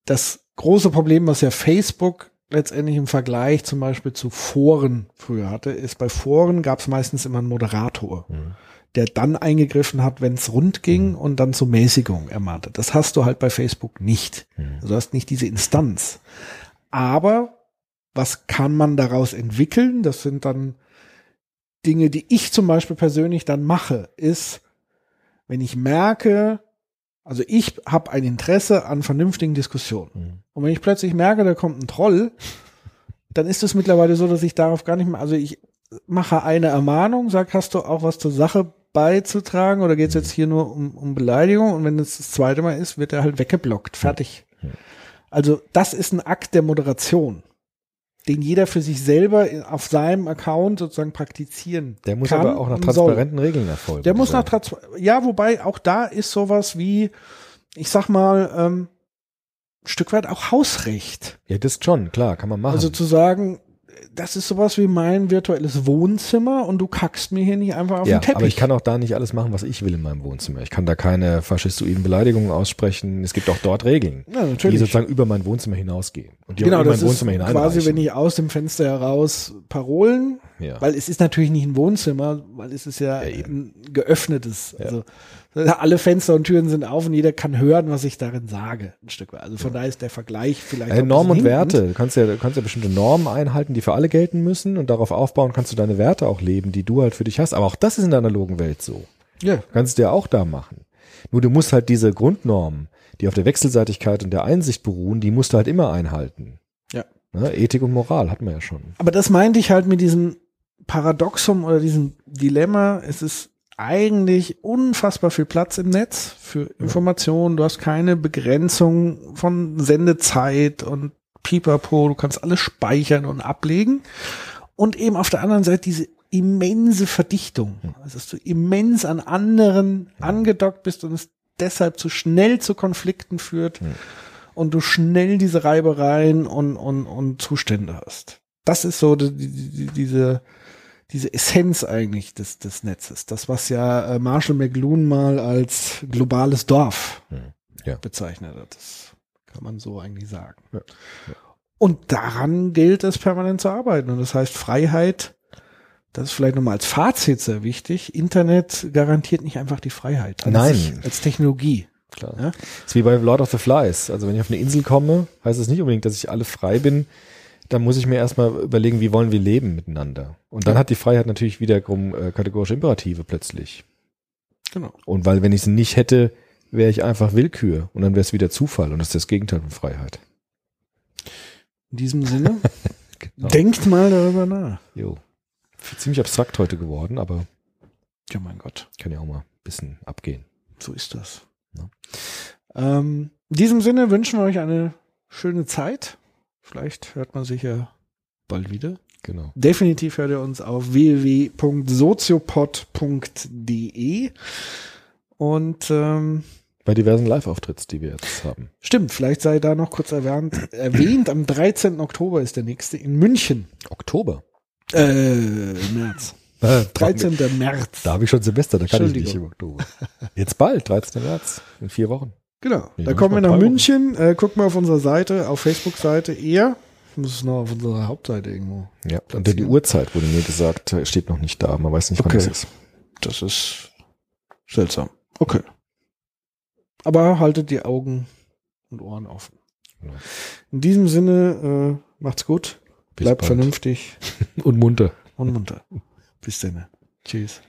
das große Problem, was ja Facebook letztendlich im Vergleich zum Beispiel zu Foren früher hatte, ist bei Foren gab es meistens immer einen Moderator, Mhm. der dann eingegriffen hat, wenn es rund ging und dann zur Mäßigung ermahnte. Das hast du halt bei Facebook nicht. Mhm. Also du hast nicht diese Instanz. Aber was kann man daraus entwickeln? Das sind dann Dinge, die ich zum Beispiel persönlich dann mache, ist, wenn ich merke, also ich habe ein Interesse an vernünftigen Diskussionen. Mhm. Und wenn ich plötzlich merke, da kommt ein Troll, dann ist es mittlerweile so, dass ich darauf gar nicht mehr, also ich mache eine Ermahnung, sag, hast du auch was zur Sache beizutragen oder geht es jetzt hier nur um, um Beleidigung? Und wenn es das zweite Mal ist, wird er halt weggeblockt. Fertig. Also das ist ein Akt der Moderation, den jeder für sich selber auf seinem Account sozusagen praktizieren Der muss kann aber auch nach und soll. transparenten Regeln erfolgen. Der muss nach Trans ja, wobei auch da ist sowas wie, ich sag mal, ähm, ein Stück weit auch Hausrecht. Ja, das schon, klar, kann man machen. Also zu sagen, das ist sowas wie mein virtuelles Wohnzimmer und du kackst mir hier nicht einfach auf ja, den Teppich. aber ich kann auch da nicht alles machen, was ich will in meinem Wohnzimmer. Ich kann da keine faschistoiden Beleidigungen aussprechen. Es gibt auch dort Regeln, ja, die sozusagen über mein Wohnzimmer hinausgehen. Und die Genau, mein das ist Wohnzimmer quasi, hineinreichen. wenn ich aus dem Fenster heraus Parolen, ja. weil es ist natürlich nicht ein Wohnzimmer, weil es ist ja, Ja, eben. ein geöffnetes. Also alle Fenster und Türen sind auf und jeder kann hören, was ich darin sage, ein Stück weit. Also von daher ist der Vergleich vielleicht auch Äh, Normen und Werte. Du kannst ja, du kannst ja bestimmte Normen einhalten, die für alle gelten müssen und darauf aufbauen kannst du deine Werte auch leben, die du halt für dich hast. Aber auch das ist in der analogen Welt so. Ja, Du kannst es dir auch da machen. Nur du musst halt diese Grundnormen, die auf der Wechselseitigkeit und der Einsicht beruhen, die musst du halt immer einhalten. Ja. Ne? Ethik und Moral hatten wir ja schon. Aber das meinte ich halt mit diesem Paradoxum oder diesem Dilemma. Es ist eigentlich unfassbar viel Platz im Netz für Informationen. Du hast keine Begrenzung von Sendezeit und Pipapo. Du kannst alles speichern und ablegen. Und eben auf der anderen Seite diese immense Verdichtung. Also, dass du immens an anderen angedockt bist und es deshalb zu schnell zu Konflikten führt und du schnell diese Reibereien und, und, und Zustände hast. Das ist so die, die, die, diese, diese Essenz eigentlich des, des Netzes. Das, was ja äh, Marshall McLuhan mal als globales Dorf Ja. bezeichnet hat. Das kann man so eigentlich sagen. Ja. Und daran gilt es permanent zu arbeiten. Und das heißt Freiheit, das ist vielleicht nochmal als Fazit sehr wichtig. Internet garantiert nicht einfach die Freiheit. an Nein. sich, als Technologie. Klar. Ja? ist wie bei Lord of the Flies. Also wenn ich auf eine Insel komme, heißt es nicht unbedingt, dass ich alle frei bin. Dann muss ich mir erstmal überlegen, wie wollen wir leben miteinander. Und dann Ja. hat die Freiheit natürlich wiederum äh, kategorische Imperative plötzlich. Genau. Und weil, wenn ich sie nicht hätte, wäre ich einfach Willkür und dann wäre es wieder Zufall und das ist das Gegenteil von Freiheit. In diesem Sinne, Genau. denkt mal darüber nach. Jo. Ziemlich abstrakt heute geworden, aber Ja, mein Gott. kann ja auch mal ein bisschen abgehen. So ist das. Ja. Ähm, in diesem Sinne wünschen wir euch eine schöne Zeit. Vielleicht hört man sich ja bald wieder. Genau. Definitiv hört ihr uns auf www.soziopod.de und ähm, Bei diversen Live-Auftritts, die wir jetzt haben. stimmt, vielleicht sei da noch kurz erwähnt, erwähnt, am 13. Oktober ist der nächste in München. Oktober. Äh, März. 13. März. Da habe ich schon Silvester, da kann ich nicht im Oktober. Jetzt bald, 13. März, in vier Wochen. Genau. Ja, da kommen wir nach. München. Äh, guckt mal auf unserer Seite, auf Facebook-Seite eher. Muss es noch auf unserer Hauptseite irgendwo. Ja, und die Uhrzeit wurde mir gesagt, äh, steht noch nicht da. Man weiß nicht, wann Okay. das ist. Das ist seltsam. Okay. Aber haltet die Augen und Ohren offen. In diesem Sinne, äh, macht's gut. Bis Bleibt bald. vernünftig Und munter. und munter. Bis dann. Tschüss.